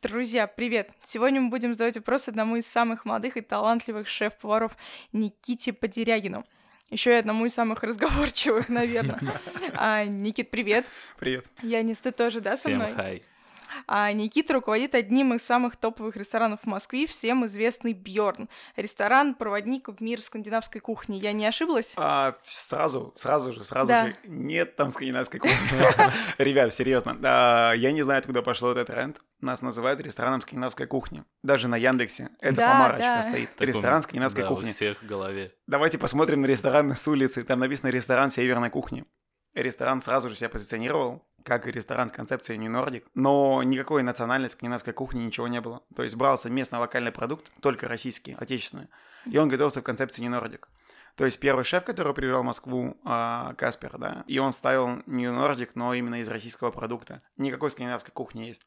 Друзья, привет! Сегодня мы будем задавать вопрос одному из самых молодых и талантливых шеф-поваров Никите Подерягину. Еще и одному из самых разговорчивых, наверное. А, Никит, привет. Привет. Янис, ты тоже, да, со мной? Всем хай. А Никита руководит одним из самых топовых ресторанов в Москве, всем известный Бьорн. Ресторан, проводник в мир скандинавской кухни. Я не ошиблась? А, сразу, сразу же, сразу Да. же. Нет там скандинавской кухни. Ребят, серьезно. а, Я не знаю, откуда пошел этот тренд. Нас называют рестораном скандинавской кухни. Даже на Яндексе. Это Да, помарочка да. стоит. Так Ресторан скандинавской да, у кухни. всех в голове. Давайте посмотрим на ресторан с улицы. Там написано ресторан северной кухни. Ресторан сразу же себя позиционировал как ресторан с концепцией New Nordic, но никакой национальной скандинавской кухни ничего не было. То есть брался местный локальный продукт, только российский, отечественный, и он готовился в концепции New Nordic. То есть первый шеф, который приезжал в Москву, а, Каспер, да, и он ставил New Nordic, но именно из российского продукта. Никакой скандинавской кухни есть.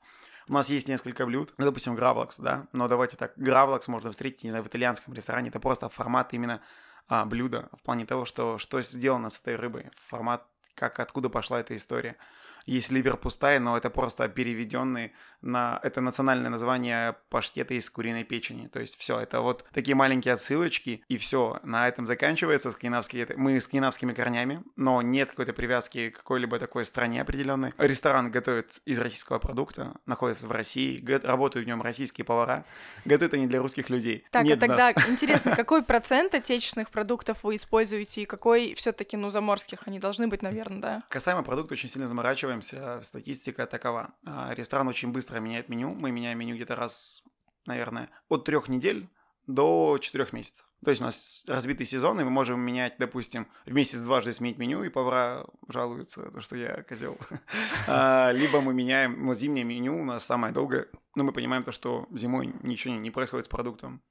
У нас есть несколько блюд, ну, допустим, гравлакс, да, но давайте так, гравлакс можно встретить, не знаю, в итальянском ресторане, это просто формат именно а, блюда, в плане того, что, что сделано с этой рыбой, формат, как, откуда пошла эта история. Есть ливер пустая, но это просто переведенный на... Это национальное название паштета из куриной печени. То есть все, это вот такие маленькие отсылочки, и все. На этом заканчивается скандинавский... это- Мы с скандинавскими корнями, но нет какой-то привязки к какой-либо такой стране определенной. Ресторан готовит из российского продукта, находится в России, работают в нем российские повара. Готовят они для русских людей. Так, нет а тогда нас. интересно, какой процент отечественных продуктов вы используете и какой все таки ну, заморских? Они должны быть, наверное, да? Касаемо продукта, очень сильно заморачиваемся. Статистика такова. А, Ресторан очень быстро меняет меню. Мы меняем меню где-то раз, наверное, от трех недель до четырех месяцев. То есть у нас разбитый сезон, и мы можем менять, допустим, в месяц дважды сменить меню, и повара жалуются, то, что я козел. А, Либо мы меняем, вот зимнее меню у нас самое долгое, но мы понимаем то, что зимой ничего не происходит с продуктом.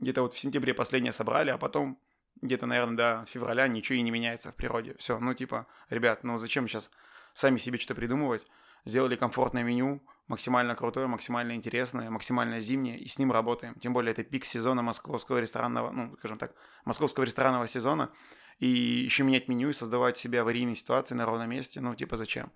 Где-то вот в сентябре последнее собрали, а потом где-то, наверное, до февраля ничего и не меняется в природе. Все, ну типа, ребят, ну зачем сейчас сами себе что-то придумывать? Сделали комфортное меню, максимально крутое, максимально интересное, максимально зимнее, и с ним работаем. Тем более это пик сезона московского ресторанного, ну, скажем так, московского ресторанного сезона. И еще менять меню и создавать себе аварийные ситуации на ровном месте, ну, типа, зачем?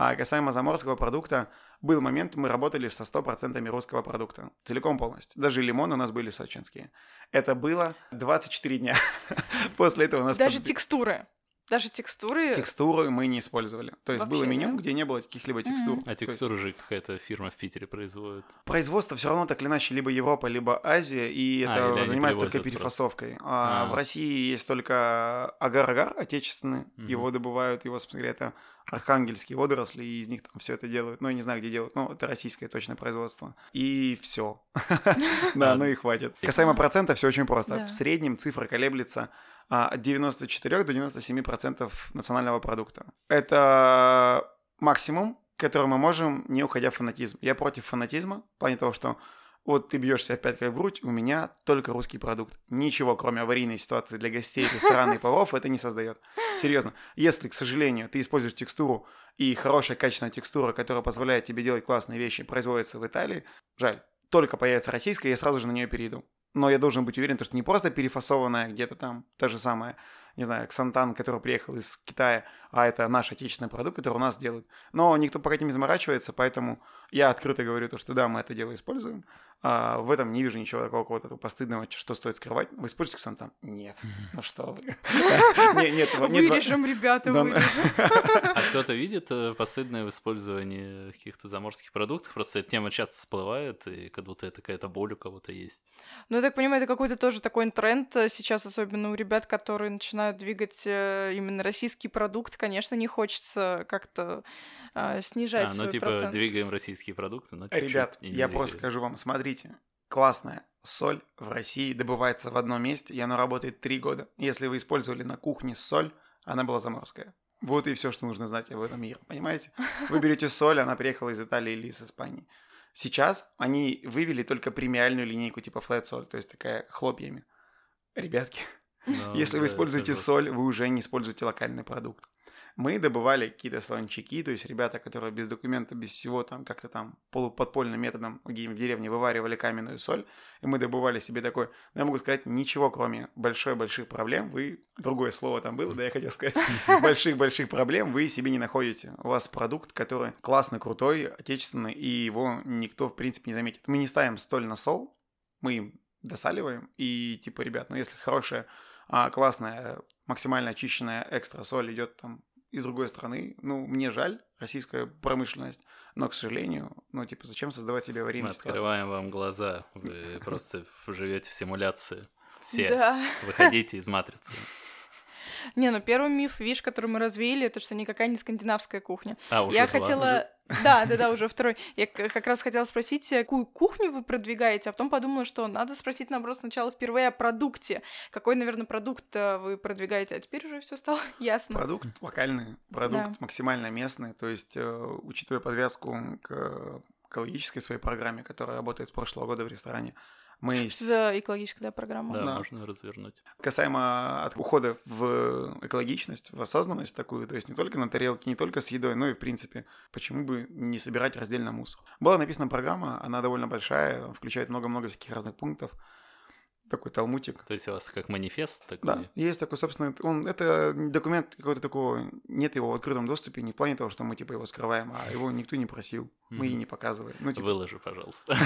А касаемо заморского продукта, был момент, мы работали со 100% русского продукта. Целиком полностью. Даже лимоны у нас были сочинские. Это было 24 дня. После этого у нас... Даже под- текстуры. Даже текстуры. Текстуру мы не использовали. То есть было Вообще, меню, да? где не было каких-либо текстур. А То есть текстуру же какая-то фирма в Питере производит. Производство все равно так или иначе либо Европа, либо Азия, и А, это занимается только перефасовкой. А, А. В России есть только агар-агар отечественный, Мгм. его добывают, его, собственно говоря, это архангельские водоросли, и из них там все это делают. Ну, я не знаю, где делают, но это российское точное производство. И все. Да, А, ну и хватит. Касаемо процента, все очень просто. В среднем цифра колеблется а, от 94 до 97 процентов национального продукта. Это максимум, который мы можем, не уходя в фанатизм. Я против фанатизма, в плане того, что вот ты бьешь себя опять как в грудь, у меня только русский продукт. Ничего, кроме аварийной ситуации для гостей, ресторана и поваров, это не создает. Серьезно. Если, к сожалению, ты используешь текстуру, и хорошая качественная текстура, которая позволяет тебе делать классные вещи, производится в Италии, жаль. Только появится российская, я сразу же на нее перейду. Но я должен быть уверен, что не просто перефасованная где-то там, та же самая, не знаю, Ксантан, который приехал из Китая, а это наш отечественный продукт, который у нас делают. Но никто пока этим не заморачивается, поэтому я открыто говорю то, что да, мы это дело используем. А, в этом не вижу ничего такого какого-то постыдного, что стоит скрывать. Вы используете Ксантан? Нет. Ну что вы. Вырежем, ребята, вырежем. А кто-то видит э, постыдное в использовании каких-то заморских продуктов? Просто эта тема часто всплывает, и как будто это какая-то боль у кого-то есть. Ну, я так понимаю, это какой-то тоже такой тренд э, сейчас, особенно у ребят, которые начинают двигать э, именно российский продукт. Конечно, не хочется как-то э, снижать А, ну свой типа процент. двигаем российские продукты, но чуть-чуть Ребят, я просто скажу вам, смотрите, классная соль в России добывается в одном месте, и она работает три года. Если вы использовали на кухне соль, она была заморская. Вот и все, что нужно знать об этом мире, понимаете? Вы берете соль, она приехала из Италии или из Испании. Сейчас они вывели только премиальную линейку типа flat соль, то есть такая хлопьями. Ребятки, Ну, если вы используете соль, вы уже не используете локальный продукт. Мы добывали какие-то слончаки, то есть ребята, которые без документа, без всего там как-то там полуподпольным методом где-нибудь в деревне вываривали каменную соль, и мы добывали себе такой, ну, я могу сказать, ничего кроме большой-больших проблем, вы, другое слово там было, да, я хотел сказать, больших-больших проблем вы себе не находите. У вас продукт, который классный, крутой, отечественный, и его никто, в принципе, не заметит. Мы не ставим столь на сол, мы им досаливаем, и типа, ребят, ну если хорошая, а, классная, максимально очищенная экстра соль идет там из другой страны, ну, мне жаль, российская промышленность, но, к сожалению, ну, типа, зачем создавать себе аварийные Мы открываем вам глаза, вы просто живете в симуляции. Все, выходите из матрицы. Не, ну первый миф, видишь, который мы развеяли, это что никакая не скандинавская кухня. А, уже Я два. хотела... Да, да, да, уже второй. Я как раз хотела спросить, э, какую кухню вы продвигаете, а потом подумала, что надо спросить, наоборот, сначала впервые о продукте. Какой, наверное, продукт э, вы продвигаете, а теперь уже все стало ясно. Продукт локальный, продукт Да. максимально местный, то есть, э, учитывая подвязку к экологической своей программе, которая работает с прошлого года в ресторане, мы с- За экологическая да, программа. Да, Да. можно развернуть. касаемо от ухода в экологичность, в осознанность такую, то есть не только на тарелке, не только с едой, но и в принципе, почему бы не собирать раздельно мусор. Была написана программа, она довольно большая, включает много-много всяких разных пунктов, такой талмутик. То есть у вас как манифест такой? Да, есть такой, собственно, он, это документ какой-то такого, нет его в открытом доступе, не в плане того, что мы типа его скрываем, а его никто не просил, мы и не показываем. Ну, типа, Выложи, пожалуйста.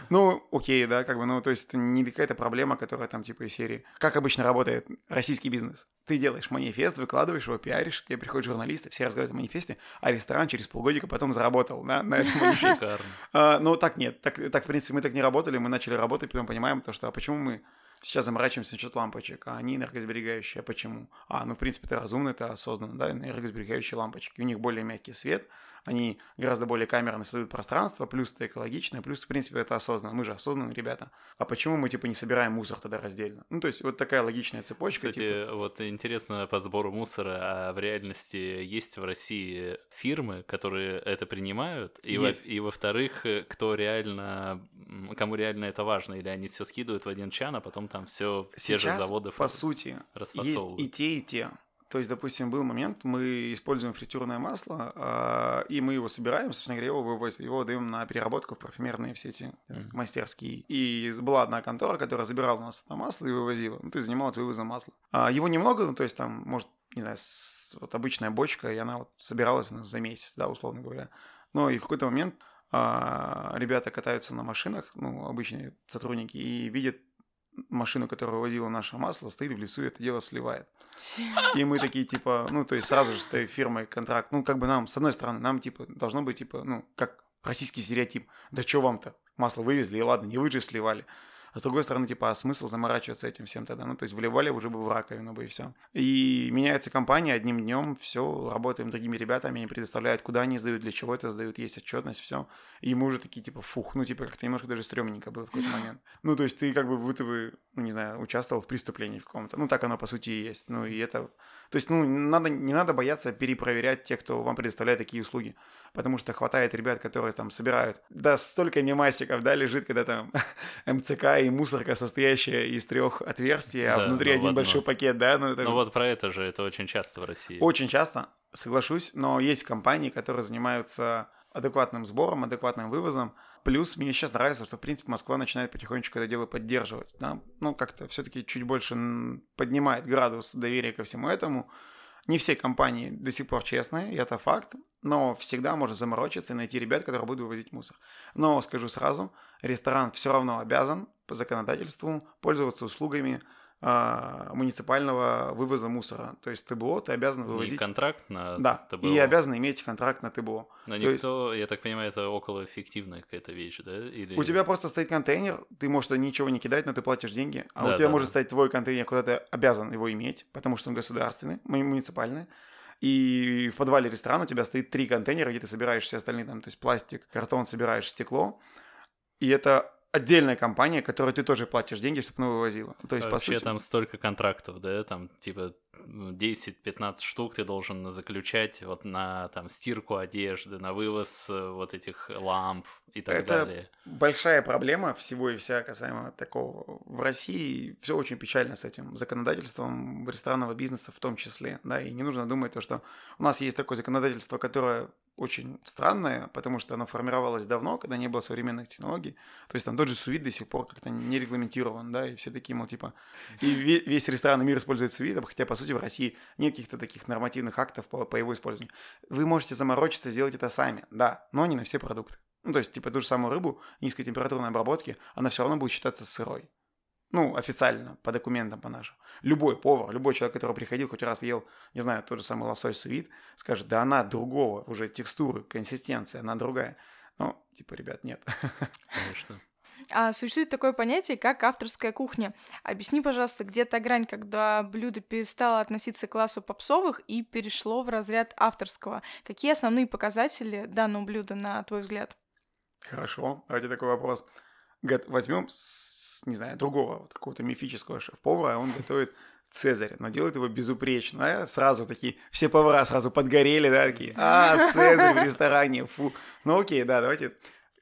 ну, окей, да, как бы, ну, то есть это не какая-то проблема, которая там типа из серии. Как обычно работает российский бизнес? Ты делаешь манифест, выкладываешь его, пиаришь, к тебе приходят журналисты, все разговаривают о манифесте, а ресторан через полгодика потом заработал на, на этом манифесте. А, Ну, так нет, так, так, в принципе, мы так не работали, мы начали работать, потом понимаем то, что, а почему мы сейчас заморачиваемся насчет лампочек, а они энергосберегающие, а почему? А, ну, в принципе, это разумно, это осознанно, да, энергосберегающие лампочки, у них более мягкий свет, они гораздо более камерно создают пространство, плюс это экологично, плюс, в принципе, это осознанно, мы же осознанные ребята. А почему мы, типа, не собираем мусор тогда раздельно? Ну, то есть, вот такая логичная цепочка, типа, Кстати, вот интересно по сбору мусора, а в реальности есть в России фирмы, которые это принимают? И, во- и во-вторых, кто реально, кому реально это важно? Или они все скидывают в один чан, а потом там все те же заводы по сути, есть и те, и те. То есть, допустим, был момент, мы используем фритюрное масло, а, и мы его собираем, собственно говоря, его вывозим, его даем на переработку в парфюмерные все эти Мгм. мастерские. И была одна контора, которая забирала у нас это масло и вывозила, ну, то есть занималась вывозом масла. А, его немного, ну, то есть там, может, не знаю, вот обычная бочка, и она вот собиралась у нас за месяц, да, условно говоря. Но и в какой-то момент ребята катаются на машинах, ну, обычные сотрудники, и видят машину, которая вывозила наше масло, стоит в лесу и это дело сливает. И мы такие, типа, ну, то есть сразу же с этой фирмой контракт. Ну, как бы нам, с одной стороны, нам, типа, должно быть, типа, ну, как российский стереотип. Да что вам-то? Масло вывезли, и ладно, не вы же сливали. А с другой стороны, типа, а смысл заморачиваться этим всем тогда? Ну, то есть вливали уже бы в раковину бы и все. И меняется компания одним днем, все, работаем другими ребятами, они предоставляют, куда они сдают, для чего это сдают, есть отчетность, все. И мы уже такие, типа, фух, ну, типа, как-то немножко даже стрёмненько было в какой-то момент. Ну, то есть ты как бы будто бы, ну, не знаю, участвовал в преступлении в каком-то. Ну, так оно, по сути, и есть. Ну, и это... То есть, ну, надо, не надо бояться перепроверять тех, кто вам предоставляет такие услуги. Потому что хватает ребят, которые там собирают. Да, столько мемасиков, да, лежит, когда там МЦК и мусорка, состоящая из трех отверстий, а Да, внутри ну, один ладно. большой пакет, да, ну, это Ну вот про это же, это очень часто в России. очень часто, соглашусь, но есть компании, которые занимаются адекватным сбором, адекватным вывозом. Плюс мне сейчас нравится, что, в принципе, Москва начинает потихонечку это дело поддерживать. Да? Ну, как-то все-таки чуть больше поднимает градус доверия ко всему этому. Не все компании до сих пор честные, и это факт, но всегда можно заморочиться и найти ребят, которые будут вывозить мусор. Но скажу сразу, ресторан все равно обязан по законодательству пользоваться услугами а, муниципального вывоза мусора. То есть ТБО ты обязан вывозить... контракт на Да, ТБО. и обязан иметь контракт на ТБО. Но то есть- никто, я так понимаю, это около эффективная какая-то вещь, да? Или... У тебя просто стоит контейнер, ты можешь ничего не кидать, но ты платишь деньги. А Да, у тебя да, может да. стоять твой контейнер, куда ты обязан его иметь, потому что он государственный, му- муниципальный. И в подвале ресторана у тебя стоит три контейнера, где ты собираешь все остальные, там, то есть пластик, картон, собираешь стекло. И это отдельная компания, которой ты тоже платишь деньги, чтобы она вывозила. То есть, А по Вообще сути... там столько контрактов, да, там типа ну, 10-15 штук ты должен заключать вот на там стирку одежды, на вывоз э, вот этих ламп и так Это далее. большая проблема всего и вся касаемо такого. В России все очень печально с этим законодательством ресторанного бизнеса в том числе, да, и не нужно думать то, что у нас есть такое законодательство, которое очень странное, потому что оно формировалось давно, когда не было современных технологий. То есть там тот же сувид до сих пор как-то не регламентирован, да, и все такие, мол, типа, и ве- весь ресторанный мир использует сувид, хотя, по сути, в России нет каких-то таких нормативных актов по, по его использованию. Вы можете заморочиться, сделать это сами, да, но не на все продукты. Ну, то есть, типа, ту же самую рыбу низкотемпературной обработки, она все равно будет считаться сырой. Ну, официально, по документам, по нашим. Любой повар, любой человек, который приходил, хоть раз ел, не знаю, тот же самый лосось сувид, скажет, да она другого, уже текстуры, консистенция, она другая. Ну, типа, ребят, нет. Конечно. А существует такое понятие, как авторская кухня. Объясни, пожалуйста, где та грань, когда блюдо перестало относиться к классу попсовых и перешло в разряд авторского? Какие основные показатели данного блюда, на твой взгляд? Хорошо, давайте такой вопрос. Возьмем, не знаю, другого вот какого-то мифического шеф-повара, он готовит Цезарь, но делает его безупречно. А Сразу такие, все повара сразу подгорели, да, такие, а, Цезарь в ресторане, фу. Ну окей, да, давайте.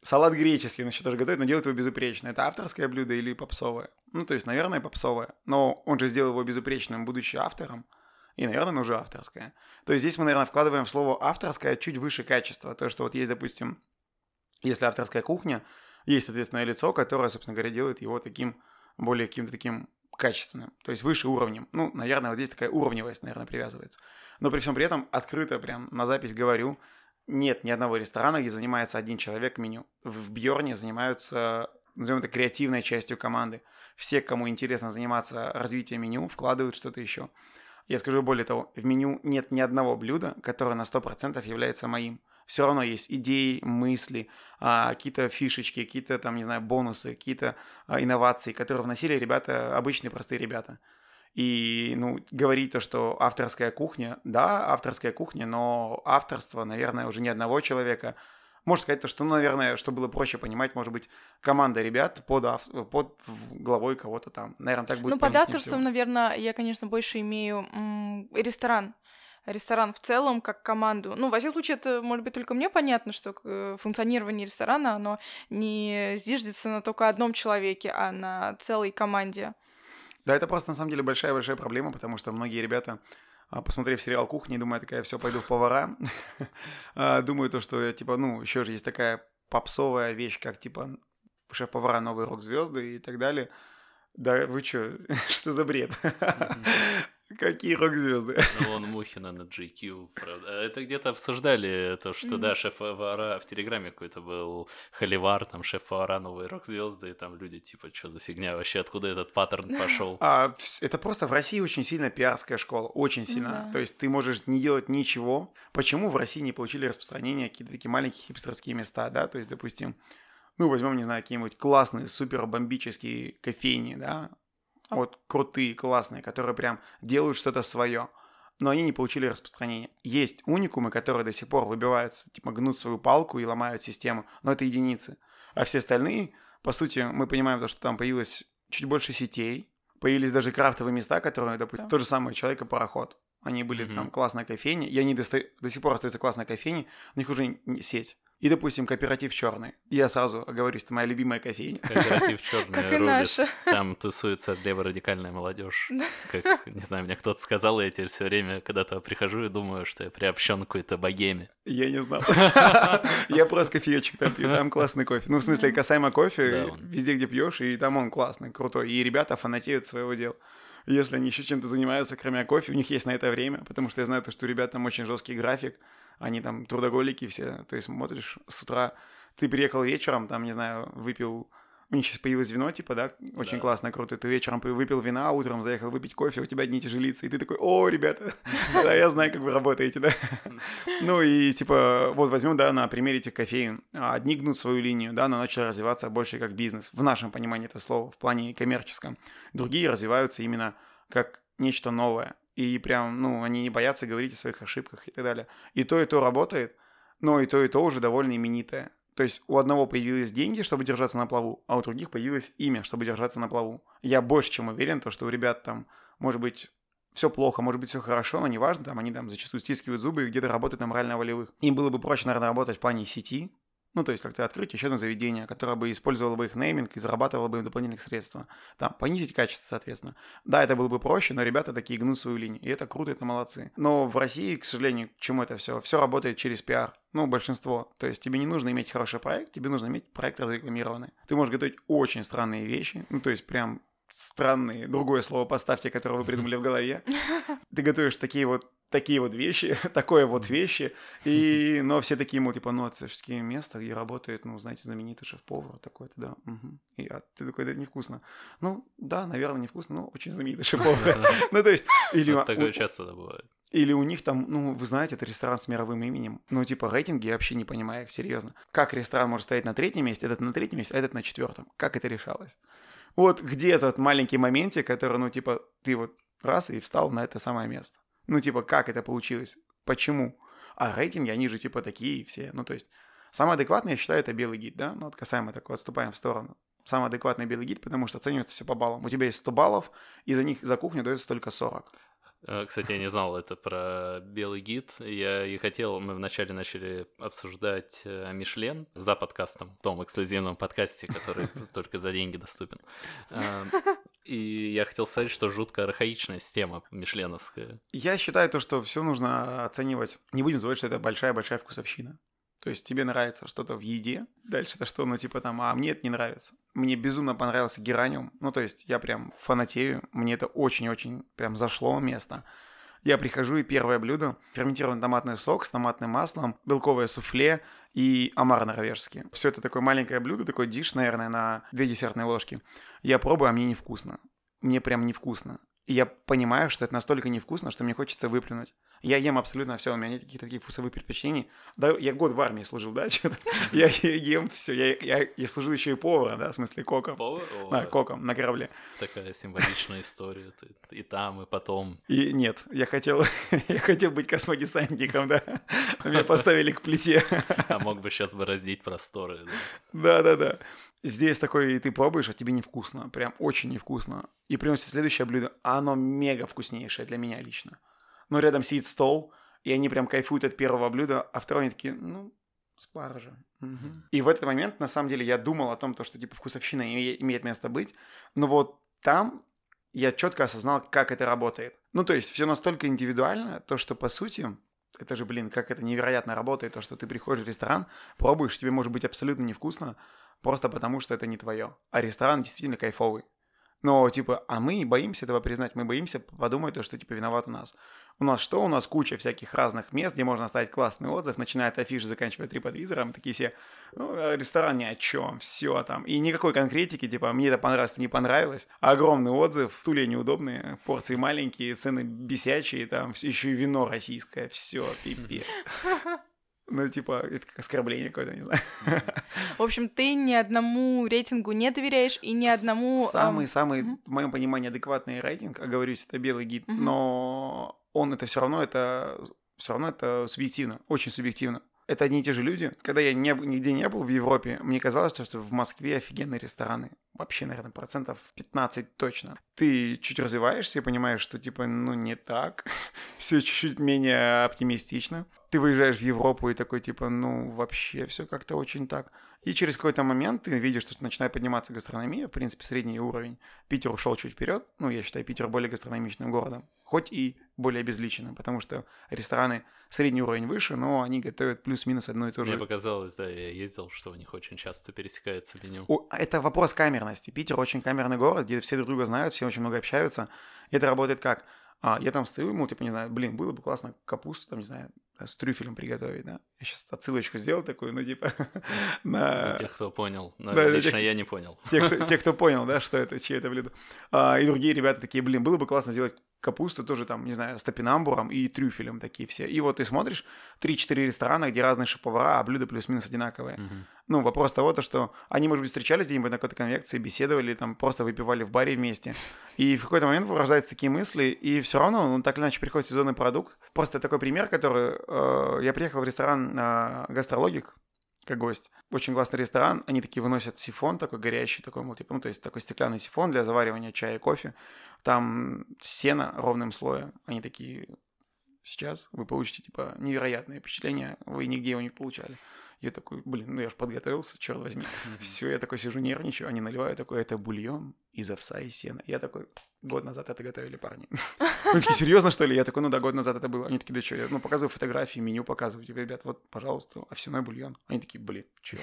Салат греческий он еще тоже готовит, но делает его безупречно. Это авторское блюдо или попсовое? Ну, то есть, наверное, попсовое. Но он же сделал его безупречным, будучи автором. И, наверное, уже авторское. То есть здесь мы, наверное, вкладываем в слово авторское чуть выше качества. То, что вот есть, допустим, если авторская кухня, есть ответственное лицо, которое, собственно говоря, делает его таким, более каким-то таким качественным, то есть выше уровнем. Ну, наверное, вот здесь такая уровневость, наверное, привязывается. Но при всем при этом открыто прям на запись говорю, нет ни одного ресторана, где занимается один человек меню. В Бьорне занимаются, назовем это, креативной частью команды. Все, кому интересно заниматься развитием меню, вкладывают что-то еще. Я скажу более того, в меню нет ни одного блюда, которое на 100% является моим. Все равно есть идеи, мысли, а, какие-то фишечки, какие-то там, не знаю, бонусы, какие-то а, инновации, которые вносили ребята, обычные простые ребята. И, ну, говорить то, что авторская кухня, да, авторская кухня, но авторство, наверное, уже не одного человека. Можно сказать то, что, ну, наверное, что было проще понимать, может быть, команда ребят под, ав- под главой кого-то там. Наверное, так будет ну, под авторством, всего. наверное, я, конечно, больше имею м, ресторан. Ресторан в целом, как команду. Ну, во всяком случае, это, может быть, только мне понятно, что э, функционирование ресторана, оно не зиждется на только одном человеке, а на целой команде. Да, это просто на самом деле большая-большая проблема, потому что многие ребята, а, посмотрев сериал «Кухня», думают, такая, все, пойду в повара. А, Думаю то, что, типа, ну, еще же есть такая попсовая вещь, как, типа, шеф-повара новые рок-звезды и так далее. Да вы что, что за бред? Какие рок-звезды? Ну, вон Мухина на GQ, правда. А Это где-то обсуждали то, что, да, шеф-повара в Телеграме какой-то был Холивар, там шеф-повара новые рок-звезды, и там люди типа, что за фигня вообще, откуда этот паттерн пошел? А, это просто в России очень сильно пиарская школа, очень Ну сильно. да. То есть ты можешь не делать ничего. Почему в России не получили распространение какие-то такие маленькие хипстерские места, да? То есть, допустим, ну, возьмем, не знаю, какие-нибудь классные, супер бомбические кофейни, да? А- Вот крутые, классные, которые прям делают что-то свое. Но они не получили распространения. Есть уникумы, которые до сих пор выбиваются, типа гнут свою палку и ломают систему, но это единицы. А все остальные, по сути, мы понимаем то, что там появилось чуть больше сетей, появились даже крафтовые места, которые, допустим, Да. тот же самый человек-пароход. Они были Мгм. там классная кофейня, и они доста- до сих пор остаются классной кофейней, у них уже сеть. И, допустим, кооператив черный. Я сразу оговорюсь, это моя любимая кофейня. Кооператив черный рубис. Там тусуется леворадикальная молодежь. Как, не знаю, мне кто-то сказал, я теперь все время когда-то прихожу и думаю, что я приобщен к какой-то богеме. Я не знал. Я просто кофеечек там пью, там классный кофе. Ну, в смысле, касаемо кофе, везде, где пьешь, и там он классный, крутой. И ребята фанатеют своего дела. Если они еще чем-то занимаются, кроме кофе, у них есть на это время, потому что я знаю, то, что у ребят там очень жесткий график, они там трудоголики все, то есть смотришь с утра, ты приехал вечером, там, не знаю, выпил, у них сейчас появилось вино, типа, да, очень Да. классно, круто, ты вечером выпил вина, утром заехал выпить кофе, у тебя одни те же лица, и ты такой, о, ребята, да, я знаю, как вы работаете, да. Ну и типа, вот возьмем, да, на примере этих кофеин. Одни гнут свою линию, да, но начали развиваться больше как бизнес, в нашем понимании этого слова, в плане коммерческом. Другие развиваются именно как нечто новое. И прям, ну, они не боятся говорить о своих ошибках и так далее. И то, и то работает, но и то, и то уже довольно именитое. То есть у одного появились деньги, чтобы держаться на плаву, а у других появилось имя, чтобы держаться на плаву. Я больше чем уверен, то, что у ребят там, может быть, все плохо, может быть, все хорошо, но неважно, там они там зачастую стискивают зубы и где-то работают на морально-волевых. Им было бы проще, наверное, работать в плане сети, ну, то есть как-то открыть еще одно заведение, которое бы использовало бы их нейминг и зарабатывало бы им дополнительных средства. Там, понизить качество, соответственно. Да, это было бы проще, но ребята такие гнут свою линию. И это круто, это молодцы. Но в России, к сожалению, к чему это все? Все работает через пиар. Ну, большинство. То есть тебе не нужно иметь хороший проект, тебе нужно иметь проект разрекламированный. Ты можешь готовить очень странные вещи, ну, то есть прям странные, другое слово поставьте, которое вы придумали в голове. Ты готовишь такие вот такие вот вещи, такое вот вещи, и, но все такие, мол, типа, ну, это все-таки место, где работает, ну, знаете, знаменитый шеф-повар такой-то, да, угу. и а ты такой, да, невкусно. Ну, да, наверное, невкусно, но очень знаменитый шеф-повар. Ну, то есть, или... Такое часто бывает. Или у них там, ну, вы знаете, это ресторан с мировым именем. Ну, типа, рейтинги я вообще не понимаю их, серьезно. Как ресторан может стоять на третьем месте, этот на третьем месте, а этот на четвертом? Как это решалось? Вот где этот маленький моментик, который, ну, типа, ты вот раз и встал на это самое место. Ну, типа, как это получилось? Почему? А рейтинги, они же, типа, такие все. Ну, то есть, самый адекватный, я считаю, это белый гид, да? Ну, вот касаемо такого, отступаем в сторону. Самый адекватный белый гид, потому что оценивается все по баллам. У тебя есть 100 баллов, и за них за кухню дается только 40. Э, кстати, я не знал это про белый гид. Я и хотел, мы вначале начали обсуждать э, Мишлен за подкастом, в том эксклюзивном подкасте, который только за деньги доступен. Эм, и я хотел сказать, что жутко архаичная система мишленовская. Я считаю то, что все нужно оценивать. Не будем забывать, что это большая-большая вкусовщина. То есть тебе нравится что-то в еде, дальше это что, ну типа там, а мне это не нравится. Мне безумно понравился гераниум, ну то есть я прям фанатею, мне это очень-очень прям зашло место. Я прихожу и первое блюдо – ферментированный томатный сок с томатным маслом, белковое суфле и омар норвежский. Все это такое маленькое блюдо, такой диш, наверное, на две десертные ложки. Я пробую, а мне невкусно. Мне прям невкусно. И я понимаю, что это настолько невкусно, что мне хочется выплюнуть. Я ем абсолютно все, у меня нет каких-то таких вкусовых предпочтений. Да, я год в армии служил, да, что-то. Я ем все. Я, я, я служил еще и поваром, да, в смысле коком. Повар? Да, коком на корабле. Такая символичная история. Ты и там, и потом. И нет, я хотел, я хотел быть космодесантником, да. Меня поставили к плите. А мог бы сейчас бороздить просторы, да. Да-да-да. Здесь такой, ты пробуешь, а тебе невкусно. Прям очень невкусно. И приносит следующее блюдо. А оно мега вкуснейшее для меня лично но рядом сидит стол, и они прям кайфуют от первого блюда, а второй они такие, ну, спаржа. Угу. И в этот момент, на самом деле, я думал о том, то, что типа вкусовщина имеет место быть, но вот там я четко осознал, как это работает. Ну, то есть все настолько индивидуально, то, что по сути, это же, блин, как это невероятно работает, то, что ты приходишь в ресторан, пробуешь, тебе может быть абсолютно невкусно, просто потому что это не твое. А ресторан действительно кайфовый. Но, типа, а мы боимся этого признать, мы боимся подумать, то, что, типа, виноват у нас. У нас что? У нас куча всяких разных мест, где можно оставить классный отзыв, начиная от афиши, заканчивая триподвизором, такие все, ну, ресторан ни о чем, все там. И никакой конкретики, типа, мне это понравилось, не понравилось. Огромный отзыв, стулья неудобные, порции маленькие, цены бесячие, там, еще и вино российское, все, пипец. Ну, типа, это как оскорбление какое-то, не знаю. В общем, ты ни одному рейтингу не доверяешь и ни одному... Самый-самый, в моем понимании, адекватный рейтинг, оговорюсь, это белый гид, но он это все равно, это все равно это субъективно, очень субъективно это одни и те же люди. Когда я не, нигде не был в Европе, мне казалось, что в Москве офигенные рестораны. Вообще, наверное, процентов 15 точно. Ты чуть развиваешься и понимаешь, что типа, ну не так. все чуть-чуть менее оптимистично. Ты выезжаешь в Европу и такой типа, ну вообще все как-то очень так. И через какой-то момент ты видишь, что начинает подниматься гастрономия, в принципе, средний уровень. Питер ушел чуть вперед. Ну, я считаю Питер более гастрономичным городом. Хоть и более обезличенным, потому что рестораны средний уровень выше, но они готовят плюс-минус одно и то же. Мне показалось, да, я ездил, что у них очень часто пересекается меню. О, это вопрос камерности. Питер очень камерный город, где все друг друга знают, все очень много общаются. И это работает как? А, я там стою, мол, типа, не знаю, блин, было бы классно капусту, там, не знаю, с трюфелем приготовить, да. Я сейчас отсылочку сделал такую, ну, типа, на... Тех, кто понял. Но да, лично тех, я не понял. Те кто, те, кто понял, да, что это, чье это блюдо. А, и другие ребята такие, блин, было бы классно сделать капусту тоже там, не знаю, с топинамбуром и трюфелем такие все. И вот ты смотришь 3-4 ресторана, где разные шеф-повара, а блюда плюс-минус одинаковые. Uh-huh. Ну, вопрос того, то, что они, может быть, встречались где-нибудь на какой-то конвекции, беседовали, там просто выпивали в баре вместе. И в какой-то момент вырождаются такие мысли, и все равно, ну, так или иначе, приходит сезонный продукт. Просто такой пример, который... Э, я приехал в ресторан э, «Гастрологик», как гость. Очень классный ресторан, они такие выносят сифон такой горящий, такой, мол, типа, ну, то есть такой стеклянный сифон для заваривания чая и кофе. Там сено ровным слоем. Они такие, сейчас вы получите, типа, невероятное впечатление, вы нигде его не получали. Я такой, блин, ну я же подготовился, черт возьми. Все, я такой сижу, нервничаю, они наливают такой, это бульон из овса и сена. Я такой, год назад это готовили парни. Они такие, серьезно, что ли? Я такой, ну да, год назад это было. Они такие, да что, я ну, показываю фотографии, меню показываю, типа, ребят, вот, пожалуйста, овсяной бульон. Они такие, блин, чё?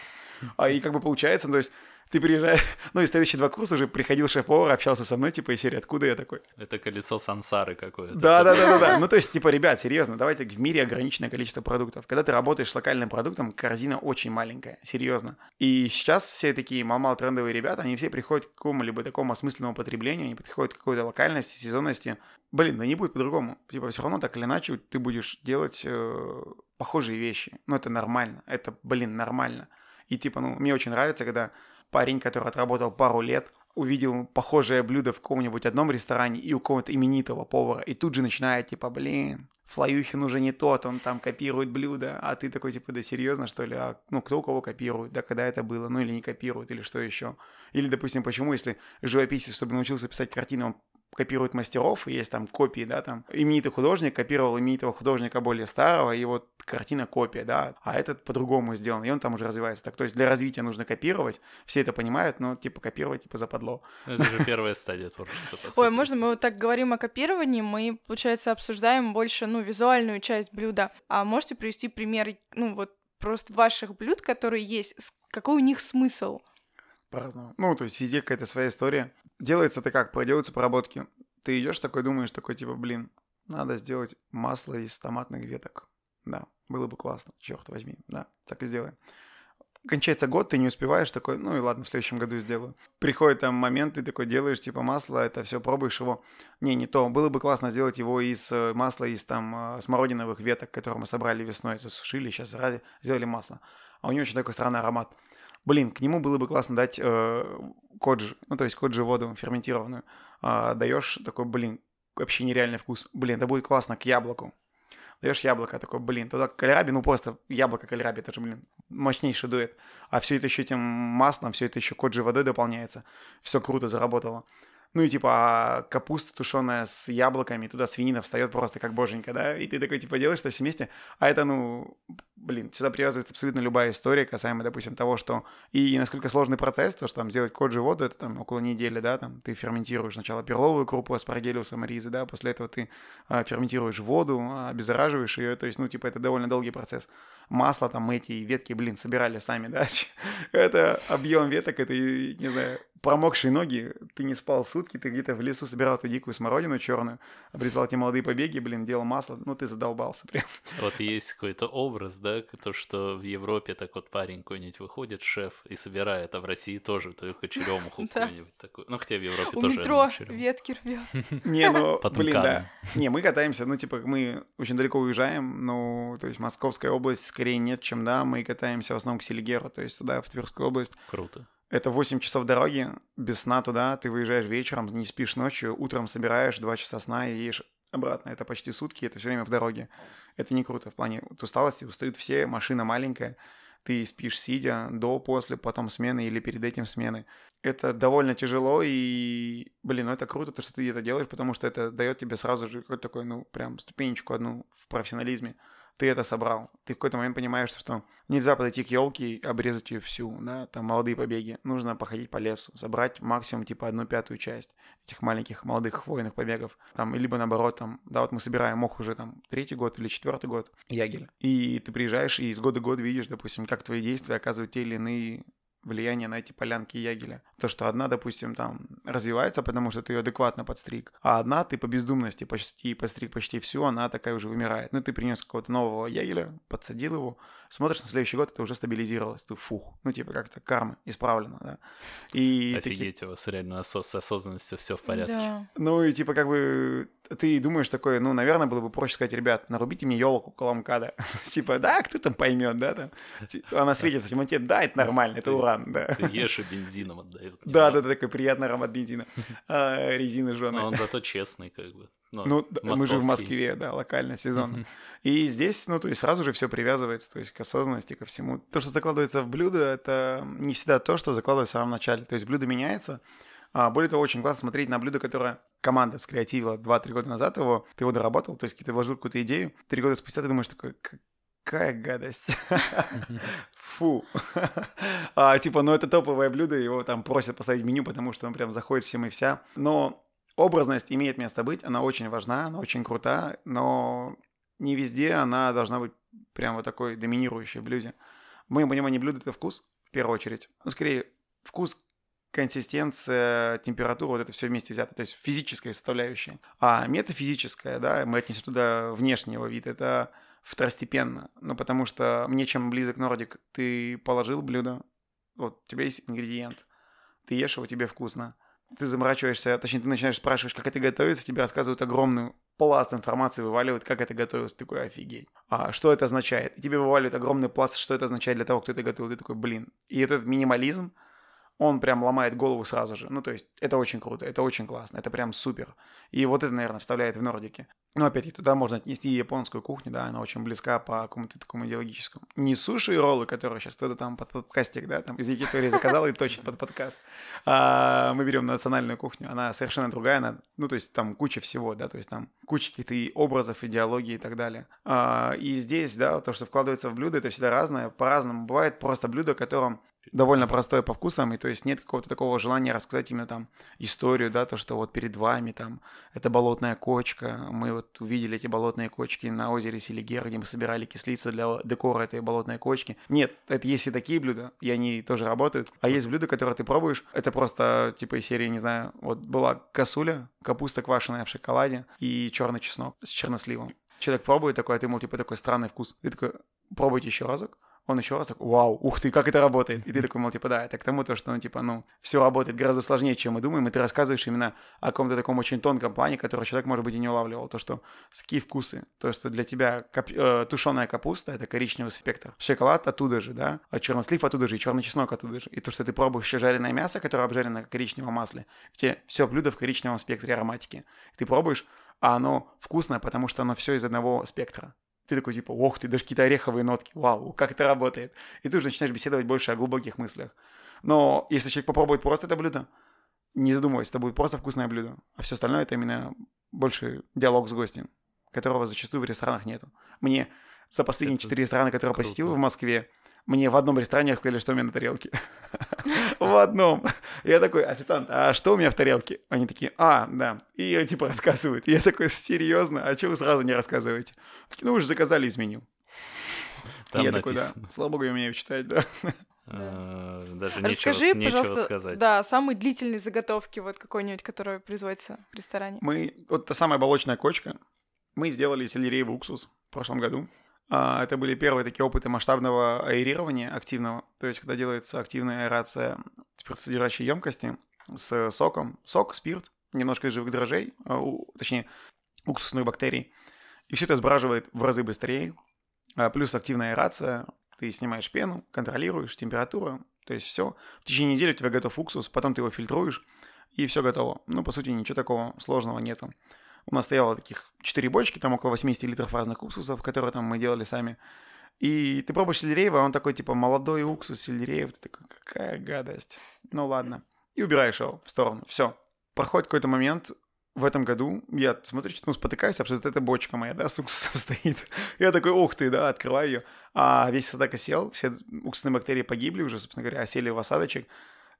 А и как бы получается, ну, то есть ты приезжаешь, ну и следующие два курса уже приходил шеф-повар, общался со мной, типа, из серии, откуда я такой? Это колесо сансары какое-то. Да, да, да, да, да. Ну, то есть, типа, ребят, серьезно, давайте в мире ограниченное количество продуктов. Когда ты работаешь с локальным продуктом, корзина очень маленькая, серьезно. И сейчас все такие мамал трендовые ребята, они все приходят к какому-либо такому осмысленному потреблению, они приходят к какой-то локальности, сезонности. Блин, да не будет по-другому. Типа, все равно так или иначе ты будешь делать э, похожие вещи. Ну, это нормально. Это, блин, нормально. И типа, ну, мне очень нравится, когда парень, который отработал пару лет, увидел похожее блюдо в каком-нибудь одном ресторане и у какого-то именитого повара, и тут же начинает, типа, блин, Флаюхин уже не тот, он там копирует блюдо, а ты такой, типа, да серьезно, что ли? А, ну, кто у кого копирует? Да когда это было? Ну, или не копирует, или что еще? Или, допустим, почему, если живописец, чтобы научился писать картины, он копирует мастеров, и есть там копии, да, там именитый художник копировал именитого художника более старого, и вот картина копия, да, а этот по-другому сделан, и он там уже развивается. Так, то есть для развития нужно копировать, все это понимают, но типа копировать типа западло. Это же первая стадия творчества. Ой, можно мы вот так говорим о копировании, мы, получается, обсуждаем больше, ну, визуальную часть блюда. А можете привести пример, ну, вот просто ваших блюд, которые есть, какой у них смысл? По-разному. Ну, то есть везде какая-то своя история. Делается это как? Делаются поработки. Ты идешь такой, думаешь, такой, типа, блин, надо сделать масло из томатных веток. Да, было бы классно, черт возьми. Да, так и сделаем. Кончается год, ты не успеваешь, такой, ну и ладно, в следующем году сделаю. Приходит там момент, ты такой делаешь, типа, масло, это все, пробуешь его. Не, не то. Было бы классно сделать его из э, масла, из там э, смородиновых веток, которые мы собрали весной, засушили, сейчас сделали масло. А у него очень такой странный аромат. Блин, к нему было бы классно дать э, коджи, ну, то есть коджи воду ферментированную. Э, даешь такой, блин, вообще нереальный вкус. Блин, это будет классно к яблоку. Даешь яблоко, такой, блин, туда кальраби, ну просто яблоко кальраби, это же, блин, мощнейший дуэт. А все это еще этим маслом, все это еще коджи водой дополняется. Все круто заработало. Ну и типа а капуста тушеная с яблоками, туда свинина встает просто как боженька, да, и ты такой типа делаешь это все вместе, а это, ну, блин, сюда привязывается абсолютно любая история касаемо, допустим, того, что и насколько сложный процесс, то, что там сделать коджи воду, это там около недели, да, там ты ферментируешь сначала перловую крупу, аспарагелиуса, ризы, да, после этого ты а, ферментируешь воду, обеззараживаешь ее, то есть, ну, типа, это довольно долгий процесс. Масло там эти ветки, блин, собирали сами, да, это объем веток, это, не знаю, промокшие ноги, ты не спал сутки, ты где-то в лесу собирал эту дикую смородину черную, обрезал эти молодые побеги, блин, делал масло, ну ты задолбался прям. Вот есть какой-то образ, да, то, что в Европе так вот парень какой-нибудь выходит, шеф, и собирает, а в России тоже только черемуху какую-нибудь такую. Ну, хотя в Европе У тоже метро ветки рвет. Не, ну, блин, да. Не, мы катаемся, ну, типа, мы очень далеко уезжаем, ну, то есть Московская область скорее нет, чем да, мы катаемся в основном к Селигеру, то есть туда, в Тверскую область. Круто. Это 8 часов дороги, без сна туда, ты выезжаешь вечером, не спишь ночью, утром собираешь 2 часа сна и едешь обратно. Это почти сутки, это все время в дороге. Это не круто в плане усталости, устают все, машина маленькая, ты спишь сидя, до, после, потом смены или перед этим смены. Это довольно тяжело и, блин, ну это круто, то, что ты это делаешь, потому что это дает тебе сразу же какой-то такой, ну, прям ступенечку одну в профессионализме ты это собрал. Ты в какой-то момент понимаешь, что нельзя подойти к елке и обрезать ее всю, да, там молодые побеги. Нужно походить по лесу, собрать максимум типа одну пятую часть этих маленьких молодых хвойных побегов. Там, либо наоборот, там, да, вот мы собираем мох уже там третий год или четвертый год, ягель. И ты приезжаешь и из года в год видишь, допустим, как твои действия оказывают те или иные влияние на эти полянки ягеля. То, что одна, допустим, там развивается, потому что ты ее адекватно подстриг, а одна ты по бездумности почти подстриг почти всю, она такая уже вымирает. Ну, ты принес какого-то нового ягеля, подсадил его, смотришь на следующий год, это уже стабилизировалось, ты фух, ну, типа как-то карма исправлена, да. И Офигеть, таки... у вас реально с осознанностью все в порядке. Да. Ну, и типа как бы ты думаешь такое, ну, наверное, было бы проще сказать, ребят, нарубите мне елку МКАДа. типа, да, кто там поймет, да, там. Она светится в темноте, да, это нормально, это ура шафран, да. Ты ешь и бензином отдает. Да, да, да, такой приятный аромат бензина. А, резины Но жженые. он зато честный, как бы. Ну, д- мы же в. Москве, да, локально, сезонно. И здесь, ну, то есть сразу же все привязывается, то есть к осознанности, ко всему. То, что закладывается в блюдо, это не всегда то, что закладывается в самом начале. То есть блюдо меняется. А, более того, очень классно смотреть на блюдо, которое команда скреативила 2-3 года назад его, ты его доработал, то есть ты вложил какую-то идею, три года спустя ты думаешь такой, какая гадость. Фу. А, типа, ну это топовое блюдо, его там просят поставить в меню, потому что он прям заходит всем и вся. Но образность имеет место быть, она очень важна, она очень крута, но не везде она должна быть прям вот такой доминирующей в блюде. В моем понимании блюдо это вкус, в первую очередь. Ну, скорее, вкус, консистенция, температура, вот это все вместе взято, то есть физическая составляющая. А метафизическая, да, мы отнесем туда внешнего вид, это второстепенно. Ну, потому что мне чем близок нордик, ты положил блюдо, вот, у тебя есть ингредиент, ты ешь его, тебе вкусно. Ты заморачиваешься, точнее, ты начинаешь спрашивать, как это готовится, тебе рассказывают огромную пласт информации, вываливают, как это готовилось, ты такой, офигеть. А что это означает? И тебе вываливают огромный пласт, что это означает для того, кто это готовил, ты такой, блин. И этот минимализм, он прям ломает голову сразу же. Ну, то есть, это очень круто, это очень классно, это прям супер. И вот это, наверное, вставляет в нордике. Ну, опять-таки, туда можно отнести японскую кухню, да, она очень близка по какому-то такому идеологическому. Не суши и роллы, которые сейчас кто-то там под подкастик, да, там из Якитории заказал и точит под подкаст. А мы берем национальную кухню, она совершенно другая, она, ну, то есть там куча всего, да, то есть там куча каких-то и образов, идеологии и так далее. А, и здесь, да, то, что вкладывается в блюдо, это всегда разное, по-разному. Бывает просто блюдо, которым довольно простое по вкусам, и то есть нет какого-то такого желания рассказать именно там историю, да, то, что вот перед вами там это болотная кочка, мы вот увидели эти болотные кочки на озере Селигер, где мы собирали кислицу для декора этой болотной кочки. Нет, это есть и такие блюда, и они тоже работают, а есть блюда, которые ты пробуешь, это просто типа из серии, не знаю, вот была косуля, капуста квашеная в шоколаде и черный чеснок с черносливом. Человек пробует такой, а ты, мол, типа такой странный вкус. Ты такой, пробуйте еще разок, он еще раз такой, вау, ух ты, как это работает. И ты такой, мол, типа, да, это к тому, то, что, ну, типа, ну, все работает гораздо сложнее, чем мы думаем, и ты рассказываешь именно о каком-то таком очень тонком плане, который человек, может быть, и не улавливал. То, что какие вкусы, то, что для тебя кап... э, тушеная капуста — это коричневый спектр, шоколад оттуда же, да, а чернослив оттуда же, и черный чеснок оттуда же. И то, что ты пробуешь еще жареное мясо, которое обжарено в коричневом масле, тебе все блюдо в коричневом спектре ароматики. Ты пробуешь, а оно вкусное, потому что оно все из одного спектра. Ты такой типа, ох ты, даже какие-то ореховые нотки, вау, как это работает. И ты уже начинаешь беседовать больше о глубоких мыслях. Но если человек попробует просто это блюдо, не задумывайся, это будет просто вкусное блюдо. А все остальное это именно больше диалог с гостем, которого зачастую в ресторанах нету. Мне за последние четыре ресторана, которые я круто. посетил в Москве, мне в одном ресторане сказали, что у меня на тарелке. В одном. Я такой, официант, а что у меня в тарелке? Они такие, а, да. И типа рассказывают. Я такой, серьезно? А что вы сразу не рассказываете? Такие, Ну вы же заказали из меню. Я такой, да, написано. слава богу, я умею читать, да. Э, Даже Расскажи, нечего, нечего пожалуйста, сказать. да, самые длительные заготовки вот какой-нибудь, которая производится в ресторане. Мы, вот та самая болочная кочка, мы сделали сельдереевый уксус в прошлом году. А, Это были первые такие опыты масштабного аэрирования активного, то есть когда делается активная аэрация спиртосодержащей емкости с соком, сок, спирт, немножко живых дрожжей, а, точнее уксусных бактерий, и все это сбраживает в разы быстрее, А, плюс активная аэрация, ты снимаешь пену, контролируешь температуру, то есть все. В течение недели у тебя готов уксус, потом ты его фильтруешь, и все готово. Ну, по сути, ничего такого сложного нету. У нас стояло таких 4 бочки, там около 80 литров разных уксусов, которые там мы делали сами. И ты пробуешь сельдереева, он такой, типа, молодой уксус сельдереев. Ты такой, какая гадость. Ну ладно. И убираешь его в сторону. Все. Проходит какой-то момент, в этом году я смотрю, что ну, спотыкаюсь, а что это бочка моя, да, с уксусом стоит. Я такой, ух ты, да, открываю ее. А весь садок осел, все уксусные бактерии погибли уже, собственно говоря, осели в осадочек.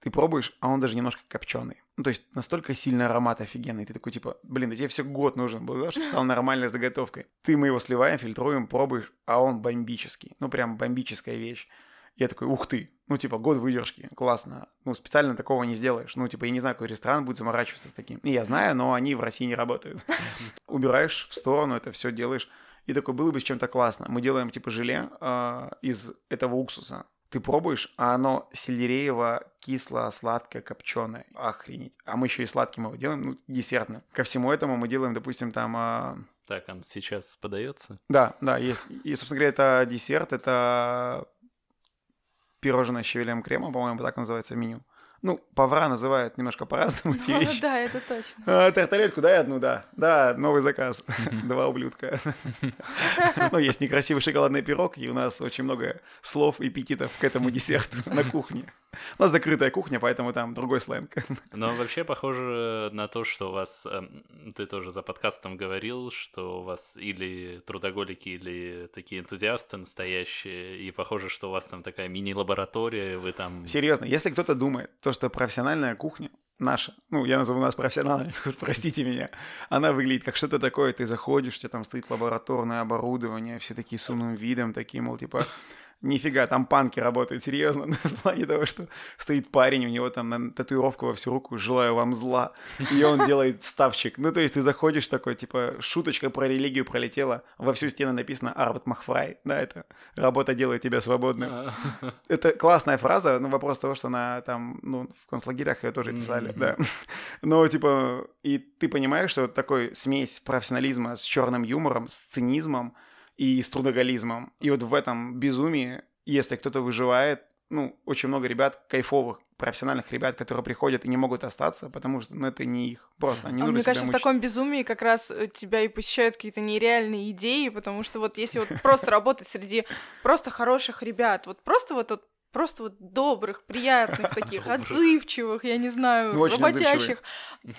Ты пробуешь, а он даже немножко копченый. Ну, то есть настолько сильный аромат офигенный. Ты такой, типа, блин, да тебе все год нужен был, да, чтобы стал нормальной заготовкой. Ты мы его сливаем, фильтруем, пробуешь, а он бомбический. Ну, прям бомбическая вещь. Я такой, ух ты, ну, типа, год выдержки, классно. Ну, специально такого не сделаешь. Ну, типа, я не знаю, какой ресторан будет заморачиваться с таким. И я знаю, но они в России не работают. Убираешь в сторону, это все делаешь. И такой, было бы с чем-то классно. Мы делаем, типа, желе а, из этого уксуса. Ты пробуешь, а оно сельдереево, кисло, сладкое, копченое. Охренеть. А мы еще и сладким его делаем, ну, десертным. Ко всему этому мы делаем, допустим, там... а, Так, он сейчас подается. да, да, есть. И, собственно говоря, это десерт, это пирожное с щавелевым кремом, по-моему, так называется меню. Ну, повара называют немножко по-разному эти Ну, вещи. да, это точно. А, тарталетку дай одну, да. Да, новый заказ. Два ублюдка. Ну, есть некрасивый шоколадный пирог, и у нас очень много слов, эпитетов к этому десерту на кухне. У нас закрытая кухня, поэтому там другой сленг. Но вообще похоже на то, что у вас, эм, ты тоже за подкастом говорил, что у вас или трудоголики, или такие энтузиасты настоящие, и похоже, что у вас там такая мини-лаборатория, вы там... Серьезно, если кто-то думает, то, что профессиональная кухня наша, ну, я назову нас профессионалами, простите меня, она выглядит как что-то такое, ты заходишь, у тебя там стоит лабораторное оборудование, все такие с умным видом, такие, мол, типа, Нифига, там панки работают, серьезно, в плане того, что стоит парень, у него там татуировка во всю руку, желаю вам зла, и он делает ставчик. Ну, то есть ты заходишь такой, типа, шуточка про религию пролетела, во всю стену написано Арват Махфрай, да, это работа делает тебя свободным. А, Это классная фраза, но вопрос того, что на там, ну, в концлагерях ее тоже писали, да. Но, типа, и ты понимаешь, что вот такой смесь профессионализма с черным юмором, с цинизмом и с трудоголизмом. И вот в этом безумии, если кто-то выживает, ну, очень много ребят кайфовых, профессиональных ребят, которые приходят и не могут остаться, потому что, ну, это не их. Просто они А нужно мне кажется, в мучить. таком безумии как раз э, тебя и посещают какие-то нереальные идеи, потому что вот если вот просто работать среди просто хороших ребят, вот просто вот, вот просто вот добрых, приятных таких, отзывчивых, я не знаю, Ну, работящих.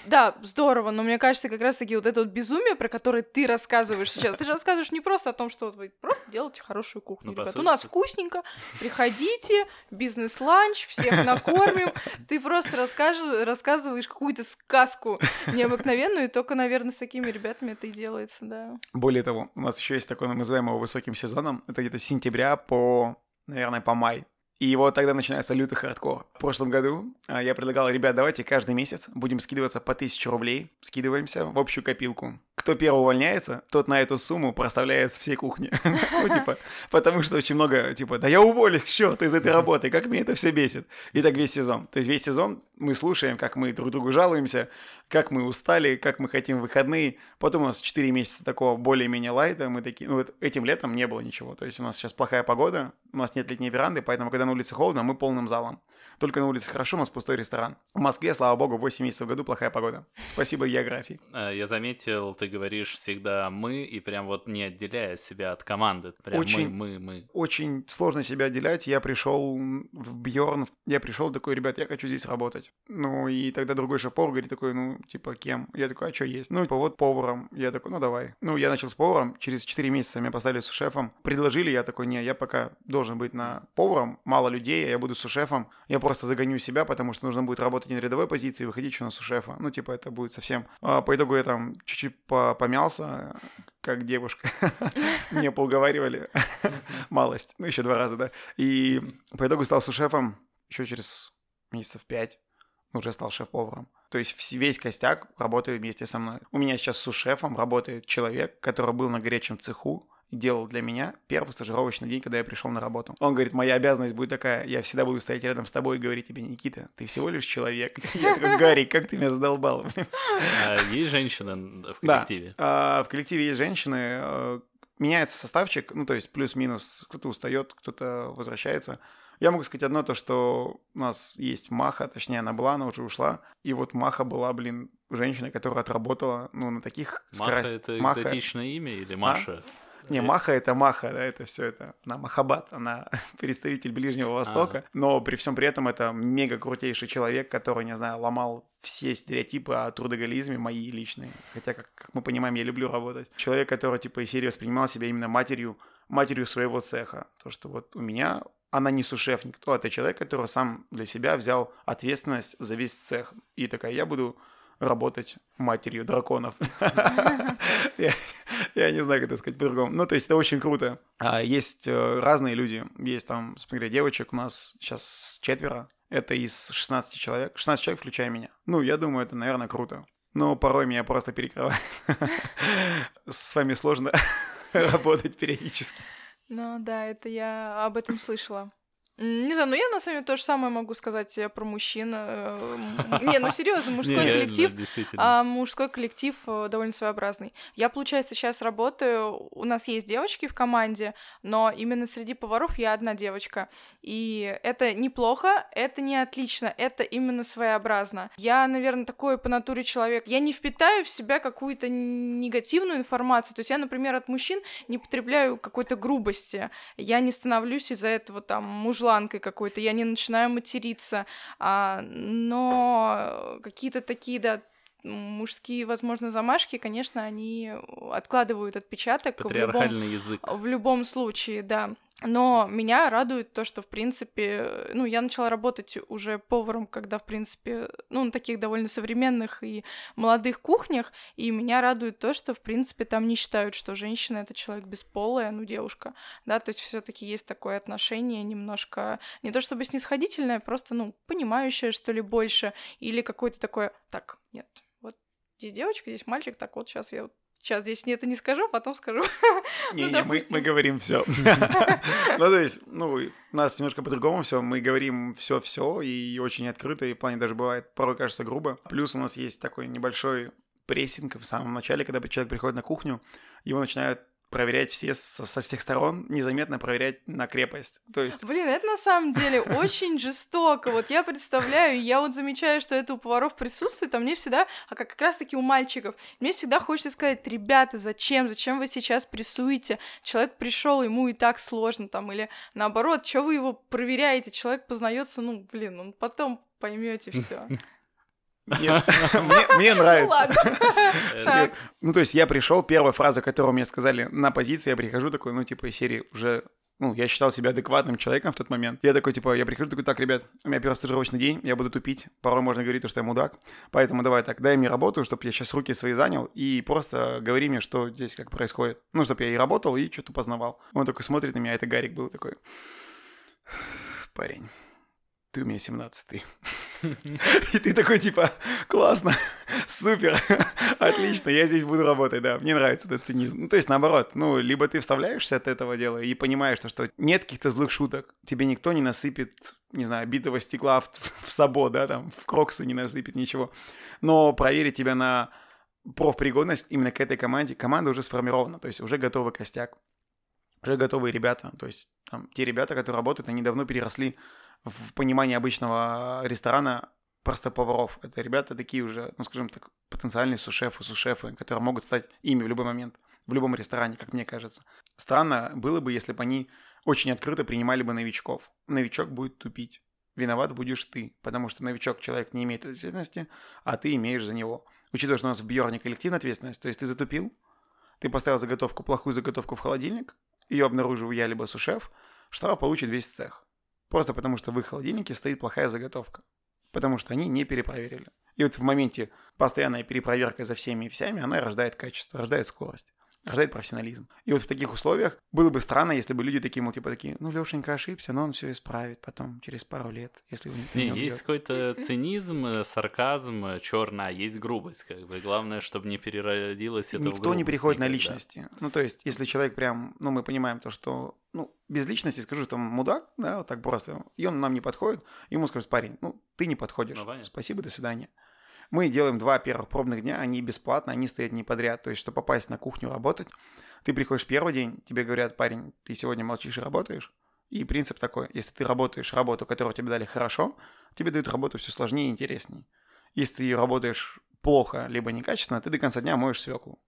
Да, здорово, но мне кажется, как раз-таки вот это вот безумие, про которое ты рассказываешь сейчас, ты же рассказываешь не просто о том, что вот вы просто делаете хорошую кухню, Ну, ребят. У нас вкусненько, приходите, бизнес-ланч, всех накормим. Ты просто расскажешь, рассказываешь какую-то сказку необыкновенную, и только, наверное, с такими ребятами это и делается, да. Более того, у нас еще есть такой, ну, мы называем его высоким сезоном. Это где-то с сентября по, наверное, по май. И вот тогда начинается лютый хардкор. В прошлом году а, я предлагал, ребят, давайте каждый месяц будем скидываться по 1000 рублей. Скидываемся в общую копилку. Кто первый увольняется, тот на эту сумму проставляет всей кухни. Ну, типа, потому что очень много, типа, да я уволюсь, черт, из этой работы, как меня это все бесит. И так весь сезон. То есть весь сезон мы слушаем, как мы друг другу жалуемся, как мы устали, как мы хотим выходные. Потом у нас 4 месяца такого более-менее лайта. Мы такие, ну вот этим летом не было ничего. То есть у нас сейчас плохая погода, у нас нет летней веранды, поэтому когда на улице холодно, мы полным залом. Только на улице хорошо, у нас пустой ресторан. В Москве, слава богу, 8 месяцев в году плохая погода. Спасибо географии. А, Я заметил, ты говоришь всегда мы, и прям вот не отделяя себя от команды. Прям Очень. мы, мы, мы. Очень сложно себя отделять. Я пришел в Бьорн, я пришел такой, ребят, я хочу здесь работать. Ну, и тогда другой шеф-повар говорит такой, ну, типа, кем? Я такой, а что есть? Ну, типа, вот поваром. Я такой, ну, давай. Ну, я начал с поваром, через 4 месяца меня поставили с шефом. Предложили, я такой, не, я пока должен быть на поваром, мало людей, а я буду с шефом. Я просто загоню себя, потому что нужно будет работать не на рядовой позиции, выходить еще на сушефа. Ну, типа, это будет совсем... А, По итогу я там чуть-чуть по- помялся, как девушка. Меня поуговаривали. Малость. Ну, еще два раза, да. И по итогу стал сушефом еще через месяцев пять. Уже стал шеф-поваром. То есть весь костяк работает вместе со мной. У меня сейчас с сушефом работает человек, который был на горячем цеху и делал для меня первый стажировочный день, когда я пришел на работу. Он говорит, моя обязанность будет такая, я всегда буду стоять рядом с тобой и говорить тебе, Никита, ты всего лишь человек. Я такой, Гарри, как ты меня задолбал. А есть женщина в Да. коллективе? А, в коллективе есть женщины, э, меняется составчик, ну, то есть плюс-минус, кто-то устает, кто-то возвращается. Я могу сказать одно, то, что у нас есть Маха, точнее, она была, она уже ушла, и вот Маха была, блин, женщина, которая отработала, ну, на таких Маха скорость- это Маха- экзотичное имя или Маша? Не, Э, Маха это Маха, да, это все это. Она Махабат, она представитель Ближнего Востока, но при всем при этом это мега крутейший человек, который, не знаю, ломал все стереотипы о трудоголизме мои личные. Хотя, как, как мы понимаем, я люблю работать. Человек, который типа из серии воспринимал себя именно матерью, матерью своего цеха. То, что вот у меня она не сушеф никто, это человек, который сам для себя взял ответственность за весь цех. И такая, я буду работать матерью драконов. Я- Я не знаю, как это сказать по-другому. Ну, то есть это очень круто. А Есть э, разные люди. Есть там, смотри, девочек у нас сейчас четверо. Это из 16 человек. 16 человек, включая меня. Ну, я думаю, это, наверное, круто. Но порой меня просто перекрывает. С вами сложно работать периодически. Ну да, это я об этом слышала. Не знаю, но я на самом деле то же самое могу сказать э, про мужчин. Э, не, ну серьезно, мужской коллектив, а, мужской коллектив э, довольно своеобразный. Я, получается, сейчас работаю, у нас есть девочки в команде, но именно среди поваров я одна девочка. И это неплохо, это не отлично, это именно своеобразно. Я, наверное, такой по натуре человек. Я не впитаю в себя какую-то негативную информацию. То есть я, например, от мужчин не потребляю какой-то грубости. Я не становлюсь из-за этого там мужланкой какой-то, я не начинаю материться. А, но какие-то такие, да, мужские, возможно, замашки, конечно, они откладывают отпечаток в любом, Патриархальный язык. в любом случае, да. Но меня радует то, что, в принципе, ну, я начала работать уже поваром, когда, в принципе, ну, на таких довольно современных и молодых кухнях, и меня радует то, что, в принципе, там не считают, что женщина — это человек бесполая, ну, девушка, да, то есть все таки есть такое отношение немножко, не то чтобы снисходительное, просто, ну, понимающее, что ли, больше, или какое-то такое, так, нет, вот здесь девочка, здесь мальчик, так вот сейчас я вот Сейчас здесь это не скажу, потом скажу. Не, Ну, не, мы, мы говорим все. Ну, то есть, ну, у нас немножко по-другому все. Мы говорим все-все и очень открыто, и в плане даже бывает порой кажется грубо. Плюс у нас есть такой небольшой прессинг в самом начале, когда человек приходит на кухню, его начинают проверять все со, со всех сторон, незаметно проверять на крепость. То есть, Блин, это на самом деле очень жестоко. Вот я представляю, я вот замечаю, что это у поваров присутствует, а мне всегда, а как, как раз-таки у мальчиков, мне всегда хочется сказать, ребята, зачем, зачем вы сейчас прессуете? Человек пришел, ему и так сложно там, или наоборот, что вы его проверяете? Человек познается, ну, блин, он потом поймете все. нет, мне, мне Ну нравится. Так. Ну, то есть я пришел, первая фраза, которую мне сказали на позиции, я прихожу такой, ну, типа, из серии уже ну, я считал себя адекватным человеком в тот момент. Я такой, типа, я прихожу, такой, так, ребят, у меня первый стажировочный день, я буду тупить, порой можно говорить, то, что я мудак, поэтому давай так, дай мне работу, чтобы я сейчас руки свои занял, и просто говори мне, что здесь как происходит. Ну, чтобы я и работал, и что-то познавал. Он такой смотрит на меня, это Гарик был такой, парень, ты у меня 17 И ты такой, типа, классно, супер, отлично, я здесь буду работать, да, мне нравится этот цинизм. Ну, то есть, наоборот, ну, либо ты вставляешься от этого дела и понимаешь, то, что нет каких-то злых шуток, тебе никто не насыпет, не знаю, битого стекла в, в сабо, да, там, в кроксы не насыпет ничего, но проверить тебя на профпригодность именно к этой команде, команда уже сформирована, то есть уже готовый костяк, уже готовые ребята, то есть там, те ребята, которые работают, они давно переросли в понимании обычного ресторана просто поваров. Это ребята такие уже, ну, скажем так, потенциальные сушефы, сушефы, которые могут стать ими в любой момент, в любом ресторане, как мне кажется. Странно было бы, если бы они очень открыто принимали бы новичков. Новичок будет тупить. Виноват будешь ты, потому что новичок человек не имеет ответственности, а ты имеешь за него. Учитывая, что у нас в Бьорне коллективная ответственность, то есть ты затупил, ты поставил заготовку, плохую заготовку в холодильник, ее обнаружил я либо сушеф, штраф получит весь цех. Просто потому, что в их холодильнике стоит плохая заготовка. Потому что они не перепроверили. И вот в моменте постоянной перепроверка за всеми и всеми, она рождает качество, рождает скорость, рождает профессионализм. И вот в таких условиях было бы странно, если бы люди такие, мол, типа такие, ну, Лешенька ошибся, но он все исправит потом, через пару лет, если его никто не, Не, убьет». есть какой-то цинизм, э, сарказм, черная, есть грубость, как бы. Главное, чтобы не переродилось это Никто не грубость приходит на никогда. личности. Ну, то есть, если человек прям, ну, мы понимаем то, что, ну, без личности, скажу, там, мудак, да, вот так просто, и он нам не подходит, ему скажут, парень, ну, ты не подходишь, Ну, спасибо, до свидания. Мы делаем два первых пробных дня, они бесплатно, они стоят не подряд, то есть, чтобы попасть на кухню работать, ты приходишь первый день, тебе говорят, парень, ты сегодня молчишь и работаешь, и принцип такой, если ты работаешь работу, которую тебе дали хорошо, тебе дают работу все сложнее и интереснее. Если ты работаешь плохо, либо некачественно, ты до конца дня моешь свеклу.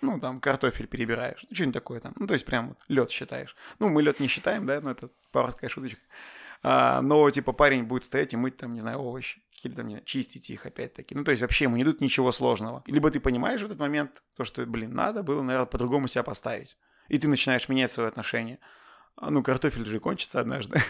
Ну, там, картофель перебираешь, ну, что-нибудь такое там. Ну, то есть, прям лед считаешь. Ну, мы лед не считаем, да, ну, это поварская шуточка. А, но, типа, парень будет стоять и мыть, там, не знаю, овощи. Или, там, не знаю, чистить их опять-таки. Ну, то есть, вообще ему не дают ничего сложного. Либо ты понимаешь в этот момент, то, что, блин, надо было, наверное, по-другому себя поставить. И ты начинаешь менять свое отношение. А, ну, картофель же кончится однажды.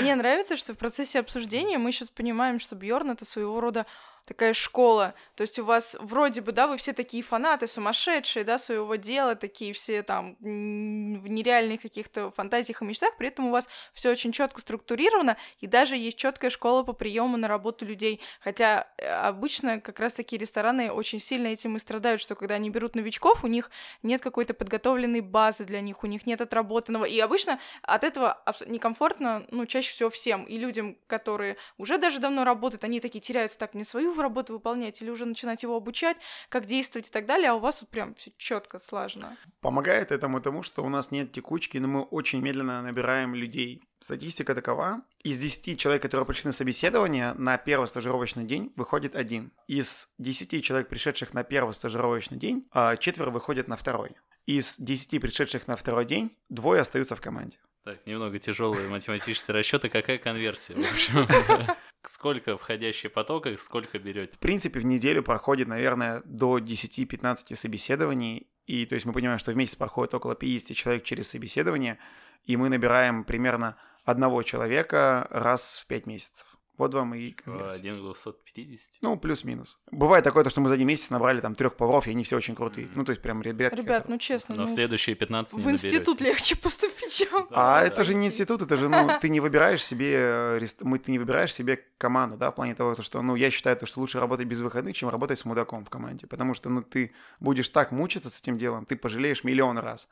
Мне нравится, что в процессе обсуждения мы сейчас понимаем, что Бьорн это своего рода такая школа. То есть у вас вроде бы, да, вы все такие фанаты, сумасшедшие, да, своего дела, такие все там в нереальных каких-то фантазиях и мечтах, при этом у вас все очень четко структурировано, и даже есть четкая школа по приему на работу людей. Хотя э, обычно как раз такие рестораны очень сильно этим и страдают, что когда они берут новичков, у них нет какой-то подготовленной базы для них, у них нет отработанного. И обычно от этого некомфортно, ну, чаще всего всем. И людям, которые уже даже давно работают, они такие теряются, так, мне свою работу выполнять или уже начинать его обучать, как действовать и так далее, а у вас вот прям все четко слажено. Помогает этому тому, что у нас нет текучки, но мы очень медленно набираем людей. Статистика такова. Из 10 человек, которые пришли на собеседование, на первый стажировочный день выходит один. Из 10 человек, пришедших на первый стажировочный день, а, четверо выходят на второй. Из 10 пришедших на второй день, двое остаются в команде. Так, немного тяжелые математические расчеты. Какая конверсия? В общем, сколько входящих потоков, сколько берете? В принципе, в неделю проходит, наверное, до 10-15 собеседований. И то есть мы понимаем, что в месяц проходит около 50 человек через собеседование, и мы набираем примерно одного человека раз в 5 месяцев. Вот вам и конверсия. Один к 250? Ну, плюс-минус. Бывает такое, то, что мы за один месяц набрали там трех поваров, и они все очень крутые. Mm-hmm. Ну, то есть прям ребят. Ребят, которые... ну честно. Но ну, следующие 15 В институт легче поступить, чем... А это же не институт, это же, ну, ты не выбираешь себе, э, мы, ты не выбираешь себе команду, да, в плане того, что, ну, я считаю, что лучше работать без выходных, чем работать с мудаком в команде, потому что, ну, ты будешь так мучиться с этим делом, ты пожалеешь миллион раз.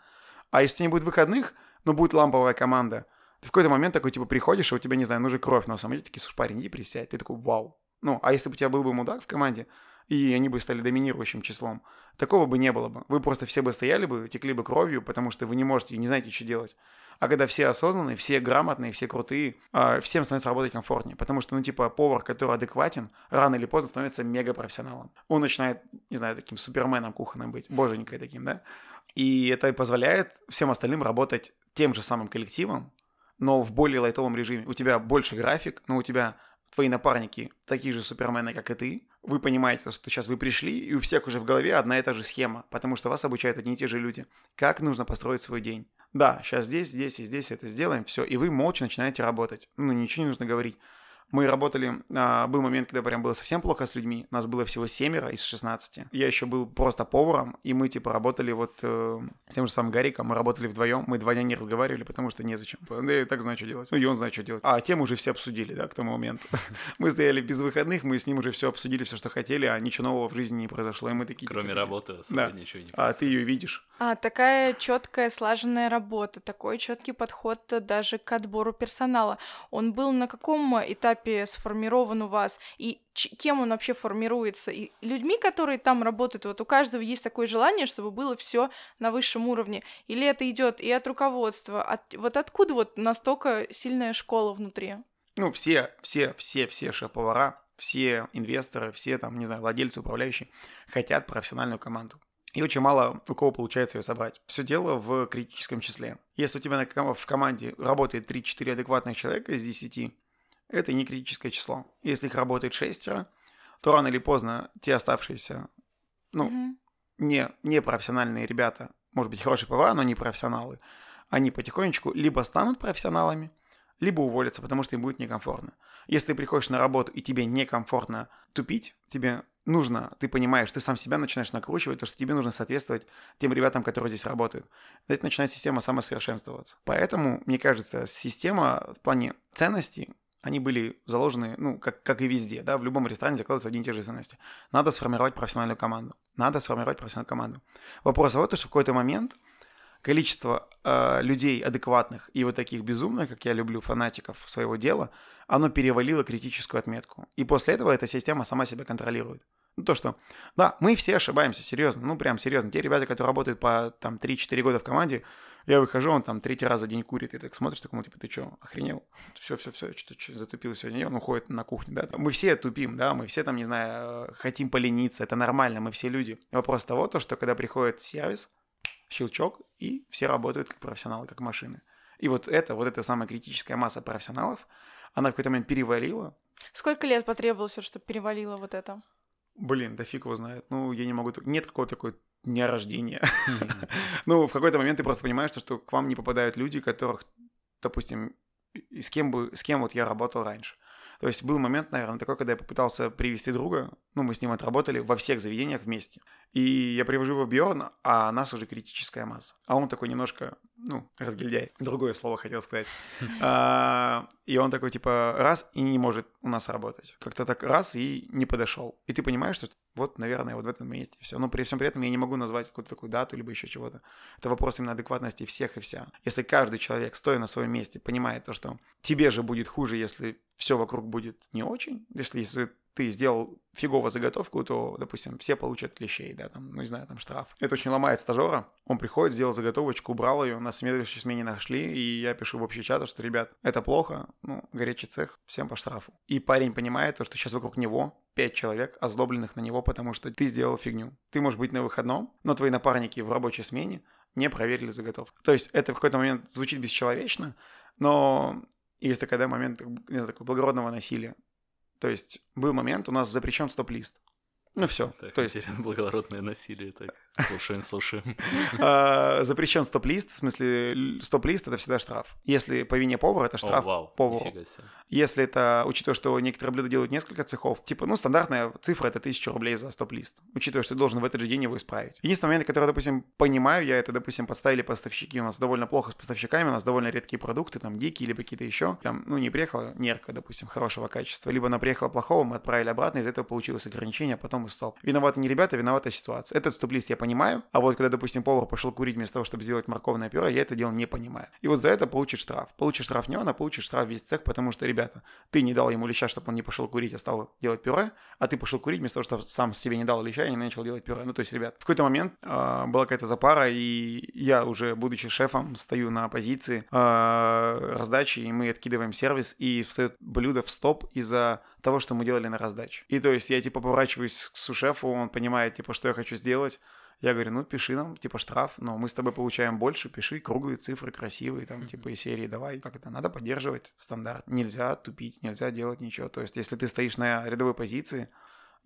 А если не будет выходных, ну, будет ламповая команда – ты в какой-то момент такой, типа, приходишь, и у тебя, не знаю, нужна кровь самом деле, такие, слушай, парень, иди присядь. Ты такой, вау. Ну, а если бы у тебя был бы мудак в команде, и они бы стали доминирующим числом, такого бы не было бы. Вы просто все бы стояли бы, текли бы кровью, потому что вы не можете, не знаете, что делать. А когда все осознанные, все грамотные, все крутые, а, всем становится работать комфортнее. Потому что, ну, типа, повар, который адекватен, рано или поздно становится мега профессионалом. Он начинает, не знаю, таким суперменом кухонным быть, боженькой таким, да? И это позволяет всем остальным работать тем же самым коллективом, но в более лайтовом режиме. У тебя больше график, но у тебя твои напарники такие же супермены, как и ты. Вы понимаете, что сейчас вы пришли, и у всех уже в голове одна и та же схема, потому что вас обучают одни и те же люди. Как нужно построить свой день. Да, сейчас здесь, здесь и здесь это сделаем, все, и вы молча начинаете работать. Ну, ничего не нужно говорить. Мы работали, а, был момент, когда прям было совсем плохо с людьми. Нас было всего семеро из 16. Я еще был просто поваром, и мы типа работали вот э, с тем же самым Гариком, мы работали вдвоем, мы два дня не разговаривали, потому что незачем. Да я так знаю, что делать. Ну и он знает, что делать. А тему уже все обсудили, да, к тому моменту. мы стояли без выходных, мы с ним уже все обсудили, все, что хотели, а ничего нового в жизни не произошло, и мы такие... Кроме типа, работы особо да. ничего не А ты ее видишь. А, такая четкая, слаженная работа, такой четкий подход даже к отбору персонала. Он был на каком этапе сформирован сформирован у вас, и кем он вообще формируется. И людьми, которые там работают, вот у каждого есть такое желание, чтобы было все на высшем уровне. Или это идет и от руководства, от, вот откуда вот настолько сильная школа внутри? Ну, все, все, все, все шеф-повара, все инвесторы, все там, не знаю, владельцы, управляющие хотят профессиональную команду. И очень мало у кого получается ее собрать. Все дело в критическом числе. Если у тебя в команде работает 3-4 адекватных человека из 10, это не критическое число. Если их работает шестеро, то рано или поздно те оставшиеся, ну, mm-hmm. не, не профессиональные ребята, может быть, хорошие повара, но не профессионалы, они потихонечку либо станут профессионалами, либо уволятся, потому что им будет некомфортно. Если ты приходишь на работу и тебе некомфортно тупить, тебе нужно, ты понимаешь, ты сам себя начинаешь накручивать, то, что тебе нужно соответствовать тем ребятам, которые здесь работают. Это начинает система самосовершенствоваться. Поэтому, мне кажется, система в плане ценностей они были заложены, ну, как, как и везде, да, в любом ресторане закладываются одни и те же ценности. Надо сформировать профессиональную команду. Надо сформировать профессиональную команду. Вопрос в том, что в какой-то момент количество э, людей адекватных и вот таких безумных, как я люблю, фанатиков своего дела, оно перевалило критическую отметку. И после этого эта система сама себя контролирует. Ну, то, что, да, мы все ошибаемся, серьезно, ну, прям серьезно. Те ребята, которые работают по, там, 3-4 года в команде, я выхожу, он там третий раз за день курит, и так смотришь, такому, типа, ты что, охренел? Все, все, все, что-то затупил сегодня, он уходит на кухню, да. Мы все тупим, да, мы все там, не знаю, хотим полениться, это нормально, мы все люди. Вопрос того, то, что когда приходит сервис, щелчок, и все работают как профессионалы, как машины. И вот это, вот эта самая критическая масса профессионалов, она в какой-то момент перевалила. Сколько лет потребовалось, чтобы перевалило вот это? Блин, да фиг его знает. Ну, я не могу... Нет какого-то такой дня рождения. ну, в какой-то момент ты просто понимаешь, что к вам не попадают люди, которых, допустим, с кем бы, с кем вот я работал раньше. То есть был момент, наверное, такой, когда я попытался привести друга, ну, мы с ним отработали во всех заведениях вместе. И я привожу его в Бьорн, а нас уже критическая масса. А он такой немножко, ну, разгильдяй. Другое слово хотел сказать. А, и он такой, типа, раз и не может у нас работать. Как-то так раз и не подошел. И ты понимаешь, что вот, наверное, вот в этом месте все. Но при всем при этом я не могу назвать какую-то такую дату, либо еще чего-то. Это вопрос именно адекватности всех и вся. Если каждый человек, стоя на своем месте, понимает то, что тебе же будет хуже, если все вокруг будет не очень, если, если ты сделал фигово заготовку, то, допустим, все получат лещей, да, там, ну, не знаю, там штраф. Это очень ломает стажера. Он приходит, сделал заготовочку, убрал ее, на следующей смене нашли, и я пишу в общий чат, что, ребят, это плохо, ну, горячий цех, всем по штрафу. И парень понимает то, что сейчас вокруг него пять человек, озлобленных на него, потому что ты сделал фигню. Ты можешь быть на выходном, но твои напарники в рабочей смене не проверили заготовку. То есть это в какой-то момент звучит бесчеловечно, но есть такой да, момент не знаю, такого благородного насилия. То есть был момент, у нас запрещен стоп-лист. Ну все. Так, то есть интересно, благородное насилие. Так, слушаем, слушаем. а, запрещен стоп-лист, в смысле стоп-лист это всегда штраф. Если по вине повара, это штраф О, вау, повару. Если это, учитывая, что некоторые блюда делают несколько цехов, типа, ну, стандартная цифра это 1000 рублей за стоп-лист, учитывая, что ты должен в этот же день его исправить. Единственный момент, который, допустим, понимаю я, это, допустим, подставили поставщики, у нас довольно плохо с поставщиками, у нас довольно редкие продукты, там, дикие, либо какие-то еще. Там, ну, не приехала нерка, допустим, хорошего качества, либо она приехала плохого, мы отправили обратно, из-за этого получилось ограничение, а потом и стоп. Виноваты не ребята, виновата ситуация. Этот стоп-лист я понимаю, а вот когда, допустим, повар пошел курить вместо того, чтобы сделать морковное пюре, я это дело не понимаю. И вот за это получит штраф. Получит штраф не он, а получит штраф весь цех, потому что, ребята, ты не дал ему леща, чтобы он не пошел курить, а стал делать пюре, а ты пошел курить вместо того, чтобы сам себе не дал леща и не начал делать пюре. Ну, то есть, ребят, в какой-то момент э, была какая-то запара, и я уже, будучи шефом, стою на позиции э, раздачи, и мы откидываем сервис, и встает блюдо в стоп из-за того, что мы делали на раздаче. И то есть я типа поворачиваюсь к сушефу, он понимает типа, что я хочу сделать. Я говорю, ну пиши нам, типа штраф, но мы с тобой получаем больше, пиши круглые цифры, красивые, там, типа из серии, давай, как это, надо поддерживать стандарт. Нельзя тупить, нельзя делать ничего. То есть если ты стоишь на рядовой позиции,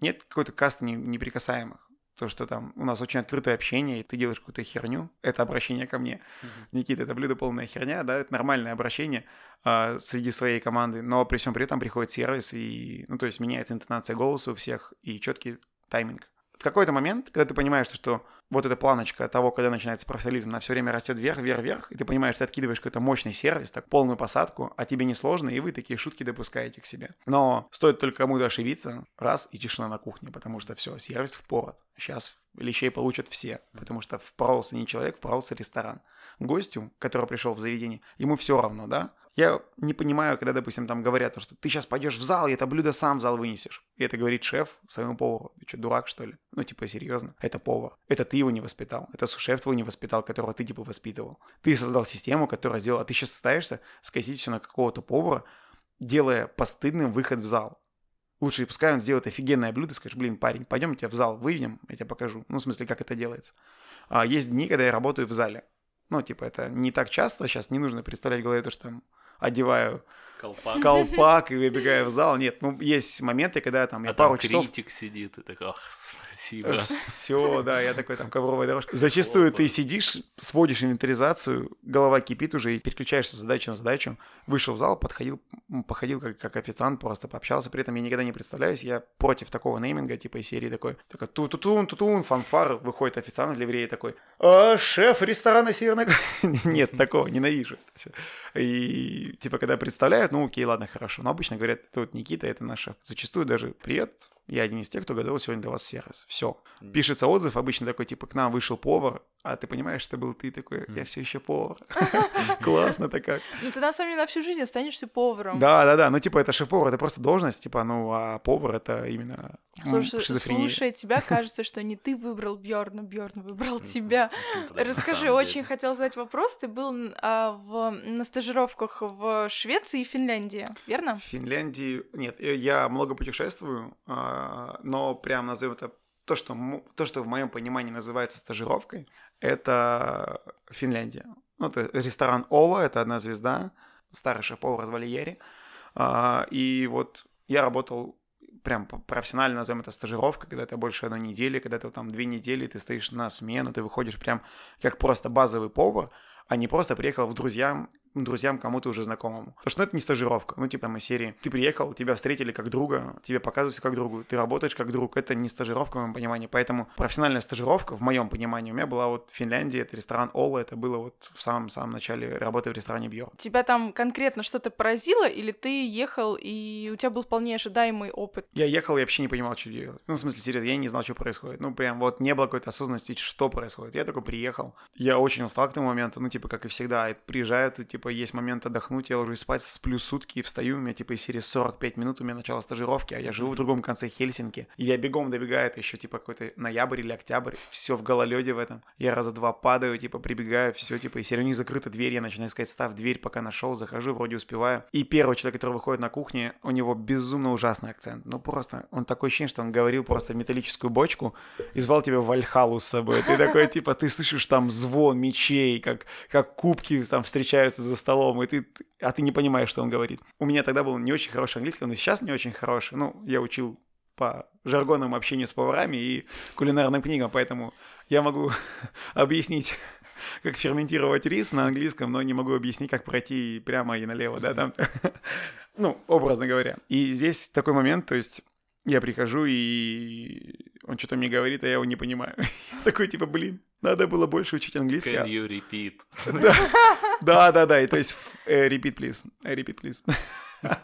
нет какой-то касты неприкасаемых. То, что там у нас очень открытое общение, и ты делаешь какую-то херню, это обращение ко мне. Мгм. Никита, это блюдо полная херня, да, это нормальное обращение а, среди своей команды, но при всем при этом приходит сервис, и, ну, то есть меняется интонация голоса у всех, и четкий тайминг. В какой-то момент, когда ты понимаешь, что, вот эта планочка того, когда начинается профессионализм, она все время растет вверх, вверх, вверх, и ты понимаешь, ты откидываешь какой-то мощный сервис, так полную посадку, а тебе не сложно, и вы такие шутки допускаете к себе. Но стоит только кому-то ошибиться, раз, и тишина на кухне, потому что все, сервис впорот. Сейчас лещей получат все, потому что впоролся не человек, впоролся ресторан. Гостю, который пришел в заведение, ему все равно, да? Я не понимаю, когда, допустим, там говорят, что ты сейчас пойдешь в зал, и это блюдо сам в зал вынесешь. И это говорит шеф своему повару. Ты что, дурак, что ли? Ну, типа, серьезно. Это повар. Это ты его не воспитал. Это сушеф твой не воспитал, которого ты, типа, воспитывал. Ты создал систему, которая сделала... А ты сейчас стараешься скосить все на какого-то повара, делая постыдным выход в зал. Лучше пускай он сделает офигенное блюдо, скажешь, блин, парень, пойдем тебя в зал выведем, я тебе покажу. Ну, в смысле, как это делается. А есть дни, когда я работаю в зале. Ну, типа, это не так часто, сейчас не нужно представлять в голове то, что там одеваю Колпак. колпак и выбегаю в зал. Нет, ну, есть моменты, когда там я А пару там часов... критик сидит, и такой, ах, спасибо. Все, да, я такой там ковровая дорожка. Зачастую Опа. ты сидишь, сводишь инвентаризацию, голова кипит уже и переключаешься с задачи на задачу. Вышел в зал, подходил, походил как, как официант, просто пообщался. При этом я никогда не представляюсь, я против такого нейминга, типа из серии такой, такой ту-ту-тун, ту-тун, фанфар, выходит официант в ливрее такой, «А, шеф ресторана Северной Кореи». Нет, такого, ненавижу. И типа, когда представляют, ну окей, ладно, хорошо. Но обычно говорят, это вот Никита, это наш шеф. Зачастую даже привет, я один из тех, кто готовил сегодня для вас сервис. Все. Пишется отзыв, обычно такой, типа, к нам вышел повар, а ты понимаешь, что был ты такой, я все еще повар. Классно-то как. Ну, ты на самом деле на всю жизнь останешься поваром. Да, да, да. Ну, типа, это шеф-повар, это просто должность, типа, ну, а повар это именно Слушай, тебя кажется, что не ты выбрал Бьорна, Бьорн выбрал тебя. Расскажи, очень хотел задать вопрос. Ты был а, в, на стажировках в Швеции и Финляндии, верно? В Финляндии... Нет, э, я много путешествую, а, но прям назовем это... То что, то, что в моем понимании называется стажировкой, это Финляндия. Ну, это ресторан Ола, это одна звезда, старый шеф-повар звали Ери. А, И вот я работал прям профессионально, назовем это стажировка, когда это больше одной недели, когда ты там две недели, ты стоишь на смену, ты выходишь прям как просто базовый повар, а не просто приехал в друзьям друзьям, кому-то уже знакомому. Потому что ну, это не стажировка. Ну, типа там из серии. Ты приехал, тебя встретили как друга, тебе показывают как другу, ты работаешь как друг. Это не стажировка в моем понимании. Поэтому профессиональная стажировка, в моем понимании, у меня была вот в Финляндии, это ресторан Ола, это было вот в самом-самом начале работы в ресторане Бьор. Тебя там конкретно что-то поразило, или ты ехал, и у тебя был вполне ожидаемый опыт? Я ехал, и вообще не понимал, что делать. Ну, в смысле, серьезно, я не знал, что происходит. Ну, прям вот не было какой-то осознанности, что происходит. Я такой приехал. Я очень устал к тому моменту, ну, типа, как и всегда. Приезжают, и, типа, есть момент отдохнуть я ложусь спать, сплю сутки и встаю, у меня типа из серии 45 минут, у меня начало стажировки, а я живу в другом конце Хельсинки, и я бегом добегаю, это еще типа какой-то ноябрь или октябрь, все в гололеде в этом, я раза два падаю, типа прибегаю, все типа, и серии у них закрыта дверь, я начинаю искать став дверь, пока нашел, захожу, вроде успеваю, и первый человек, который выходит на кухне, у него безумно ужасный акцент, ну просто, он такой ощущение, что он говорил просто в металлическую бочку и звал тебя Вальхалу с собой, ты такой, типа, ты слышишь там звон мечей, как, как кубки там встречаются за столом, и ты а ты не понимаешь, что он говорит. У меня тогда был не очень хороший английский, он и сейчас не очень хороший. Ну, я учил по жаргонному общению с поварами и кулинарным книгам, поэтому я могу объяснить, как ферментировать рис на английском, но не могу объяснить, как пройти прямо и налево, да, там, ну, образно говоря. И здесь такой момент, то есть я прихожу, и он что-то мне говорит, а я его не понимаю. такой, типа, блин, надо было больше учить английский. Can you repeat? да, да, да, и то есть, э, repeat, please, repeat, please.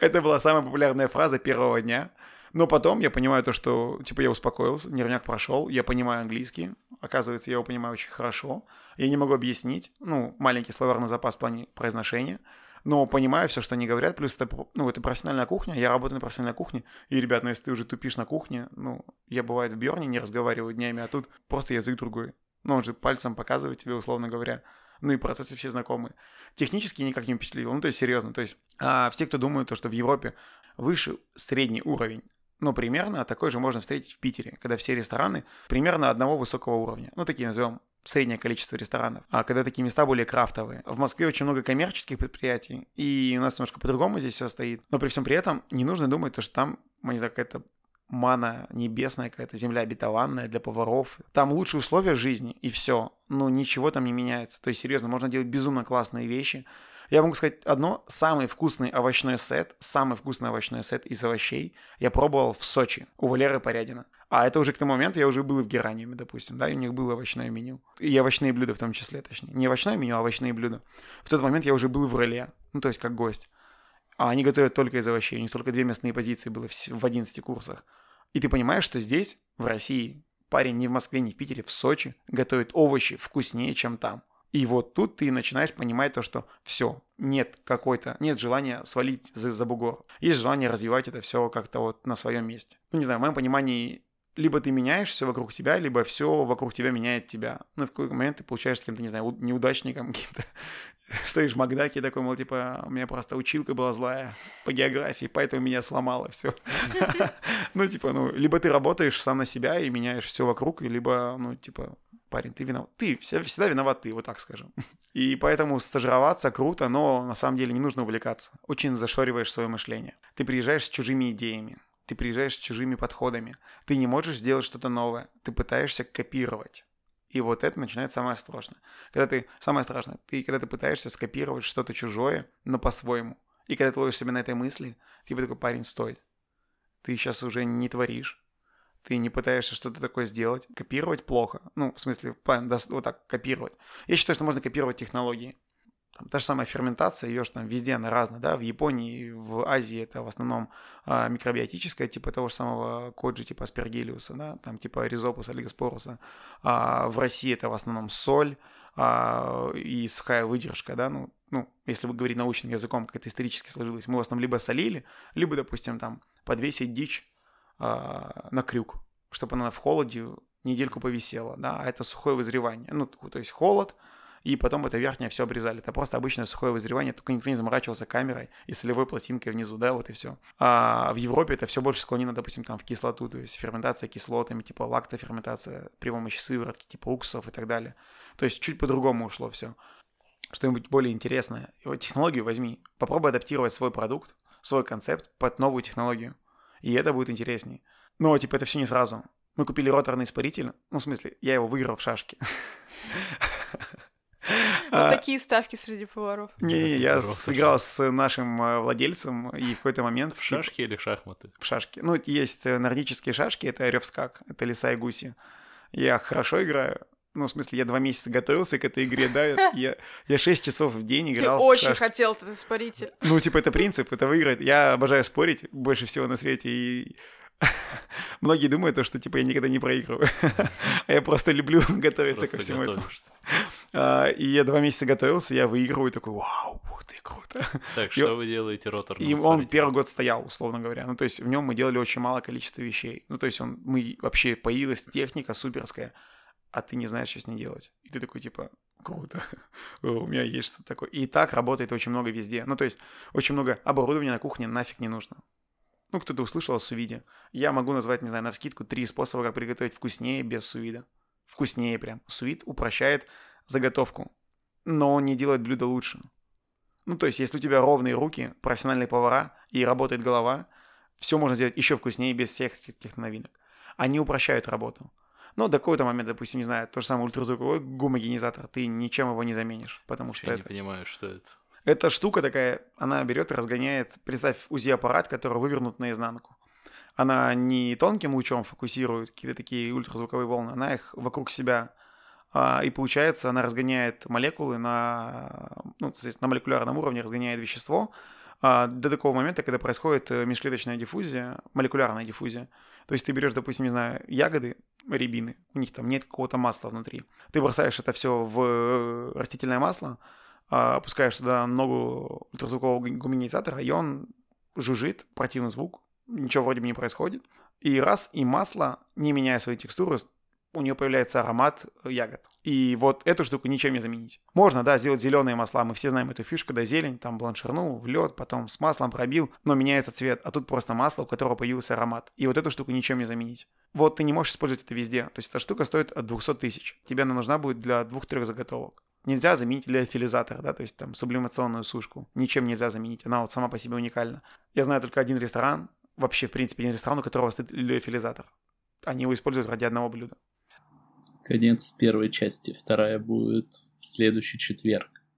Это была самая популярная фраза первого дня. Но потом я понимаю то, что, типа, я успокоился, нервняк прошел, я понимаю английский, оказывается, я его понимаю очень хорошо, я не могу объяснить, ну, маленький словарный запас в плане произношения, но понимаю все, что они говорят, плюс это, ну, это профессиональная кухня, я работаю на профессиональной кухне, и, ребят, ну, если ты уже тупишь на кухне, ну, я, бывает, в Бьорне не разговариваю днями, а тут просто язык другой. Ну, он же пальцем показывает тебе, условно говоря. Ну, и процессы все знакомые. Технически никак не впечатлил, ну, то есть, серьезно, то есть, а, все, кто думают, то, что в Европе выше средний уровень, но примерно такой же можно встретить в Питере, когда все рестораны примерно одного высокого уровня. Ну, такие назовем среднее количество ресторанов, а когда такие места более крафтовые. В Москве очень много коммерческих предприятий, и у нас немножко по-другому здесь все стоит. Но при всем при этом не нужно думать, то, что там, не знаю, какая-то мана небесная, какая-то земля обетованная для поваров. Там лучшие условия жизни, и все. Но ничего там не меняется. То есть, серьезно, можно делать безумно классные вещи. Я могу сказать одно, самый вкусный овощной сет, самый вкусный овощной сет из овощей я пробовал в Сочи у Валеры Порядина. А это уже к тому моменту я уже был в Гераниуме, допустим, да, и у них было овощное меню. И овощные блюда в том числе, точнее. Не овощное меню, а овощные блюда. В тот момент я уже был в Реле, ну, то есть как гость. А они готовят только из овощей. У них только две мясные позиции было в 11 курсах. И ты понимаешь, что здесь, в России, парень не в Москве, не в Питере, в Сочи готовит овощи вкуснее, чем там. И вот тут ты начинаешь понимать то, что все, нет какой-то, нет желания свалить за, за бугор. Есть желание развивать это все как-то вот на своем месте. Ну, не знаю, в моем понимании либо ты меняешь все вокруг тебя, либо все вокруг тебя меняет тебя. Ну, в какой-то момент ты получаешься кем-то, не знаю, неудачником каким-то. Стоишь в Макдаке такой, мол, типа, у меня просто училка была злая по географии, поэтому меня сломало все. Ну, типа, ну, либо ты работаешь сам на себя и меняешь все вокруг, либо, ну, типа, парень, ты виноват. Ты всегда виноват ты, вот так скажем. И поэтому стажироваться круто, но на самом деле не нужно увлекаться. Очень зашориваешь свое мышление. Ты приезжаешь с чужими идеями ты приезжаешь с чужими подходами. Ты не можешь сделать что-то новое. Ты пытаешься копировать. И вот это начинает самое страшное. Когда ты, самое страшное, ты, когда ты пытаешься скопировать что-то чужое, но по-своему. И когда ты ловишь себя на этой мысли, типа такой парень, стой. Ты сейчас уже не творишь. Ты не пытаешься что-то такое сделать. Копировать плохо. Ну, в смысле, вот так, копировать. Я считаю, что можно копировать технологии. Там, та же самая ферментация, ее же там везде она разная, да, в Японии, в Азии это в основном а, микробиотическая, типа того же самого коджи, типа аспергилиуса, да, там типа ризопуса, лигоспоруса, а в России это в основном соль а, и сухая выдержка, да, ну, ну, если вы говорить научным языком, как это исторически сложилось, мы в основном либо солили, либо, допустим, там подвесить дичь а, на крюк, чтобы она в холоде недельку повисела, да, а это сухое вызревание, ну, то есть холод, и потом это верхнее все обрезали. Это просто обычное сухое вызревание, только никто не заморачивался камерой и солевой пластинкой внизу, да, вот и все. А в Европе это все больше склонено, допустим, там в кислоту, то есть ферментация кислотами, типа лактоферментация при помощи сыворотки, типа уксусов и так далее. То есть чуть по-другому ушло все. Что-нибудь более интересное. Технологию возьми, попробуй адаптировать свой продукт, свой концепт под новую технологию. И это будет интереснее. Но, типа, это все не сразу. Мы купили роторный испаритель. Ну, в смысле, я его выиграл в шашки. Вот такие ставки среди поваров. Не, я сыграл с нашим э, владельцем, и в какой-то момент... В шашки или шахматы? В шашки. Ну, есть э, нордические шашки, это ревскак, это лиса и гуси. Я хорошо играю, ну, в смысле, я два месяца готовился к этой игре, да, я, я 6 часов в день играл. Ты очень хотел, ты споритель. Ну, типа, это принцип, это выиграть. Я обожаю спорить больше всего на свете, и многие думают, что, типа, я никогда не проигрываю. а я просто люблю готовиться просто ко всему этому. А, и я два месяца готовился, я выигрываю, такой, вау, ух ты, круто. Так, что вы делаете ротор? И он первый год стоял, условно говоря. Ну, то есть в нем мы делали очень мало количества вещей. Ну, то есть он, мы вообще появилась техника суперская а ты не знаешь, что с ней делать. И ты такой, типа, круто, у меня есть что-то такое. И так работает очень много везде. Ну, то есть, очень много оборудования на кухне нафиг не нужно. Ну, кто-то услышал о сувиде. Я могу назвать, не знаю, на вскидку три способа, как приготовить вкуснее без сувида. Вкуснее прям. Сувид упрощает заготовку, но он не делает блюдо лучше. Ну, то есть, если у тебя ровные руки, профессиональные повара и работает голова, все можно сделать еще вкуснее без всех этих новинок. Они упрощают работу. Но до какого-то момента, допустим, не знаю, то же самое ультразвуковой гомогенизатор, ты ничем его не заменишь, потому что Я это... не понимаю, что это. Эта штука такая, она берет и разгоняет, представь, УЗИ-аппарат, который вывернут наизнанку. Она не тонким лучом фокусирует какие-то такие ультразвуковые волны, она их вокруг себя и получается, она разгоняет молекулы на, ну, на молекулярном уровне, разгоняет вещество а, до такого момента, когда происходит э, межклеточная диффузия, молекулярная диффузия. То есть ты берешь, допустим, не знаю, ягоды, рябины, у них там нет какого-то масла внутри. Ты бросаешь это все в э, растительное масло, а, опускаешь туда ногу ультразвукового гуманизатора, и он жужжит, противный звук, ничего вроде бы не происходит. И раз, и масло, не меняя свою текстуру, у нее появляется аромат ягод. И вот эту штуку ничем не заменить. Можно, да, сделать зеленые масла. Мы все знаем эту фишку, когда зелень, там бланширнул в лед, потом с маслом пробил, но меняется цвет. А тут просто масло, у которого появился аромат. И вот эту штуку ничем не заменить. Вот ты не можешь использовать это везде. То есть эта штука стоит от 200 тысяч. Тебе она нужна будет для двух-трех заготовок. Нельзя заменить леофилизатор, да, то есть там сублимационную сушку. Ничем нельзя заменить. Она вот сама по себе уникальна. Я знаю только один ресторан, вообще, в принципе, один ресторан, у которого стоит леофилизатор. Они его используют ради одного блюда конец первой части. Вторая будет в следующий четверг.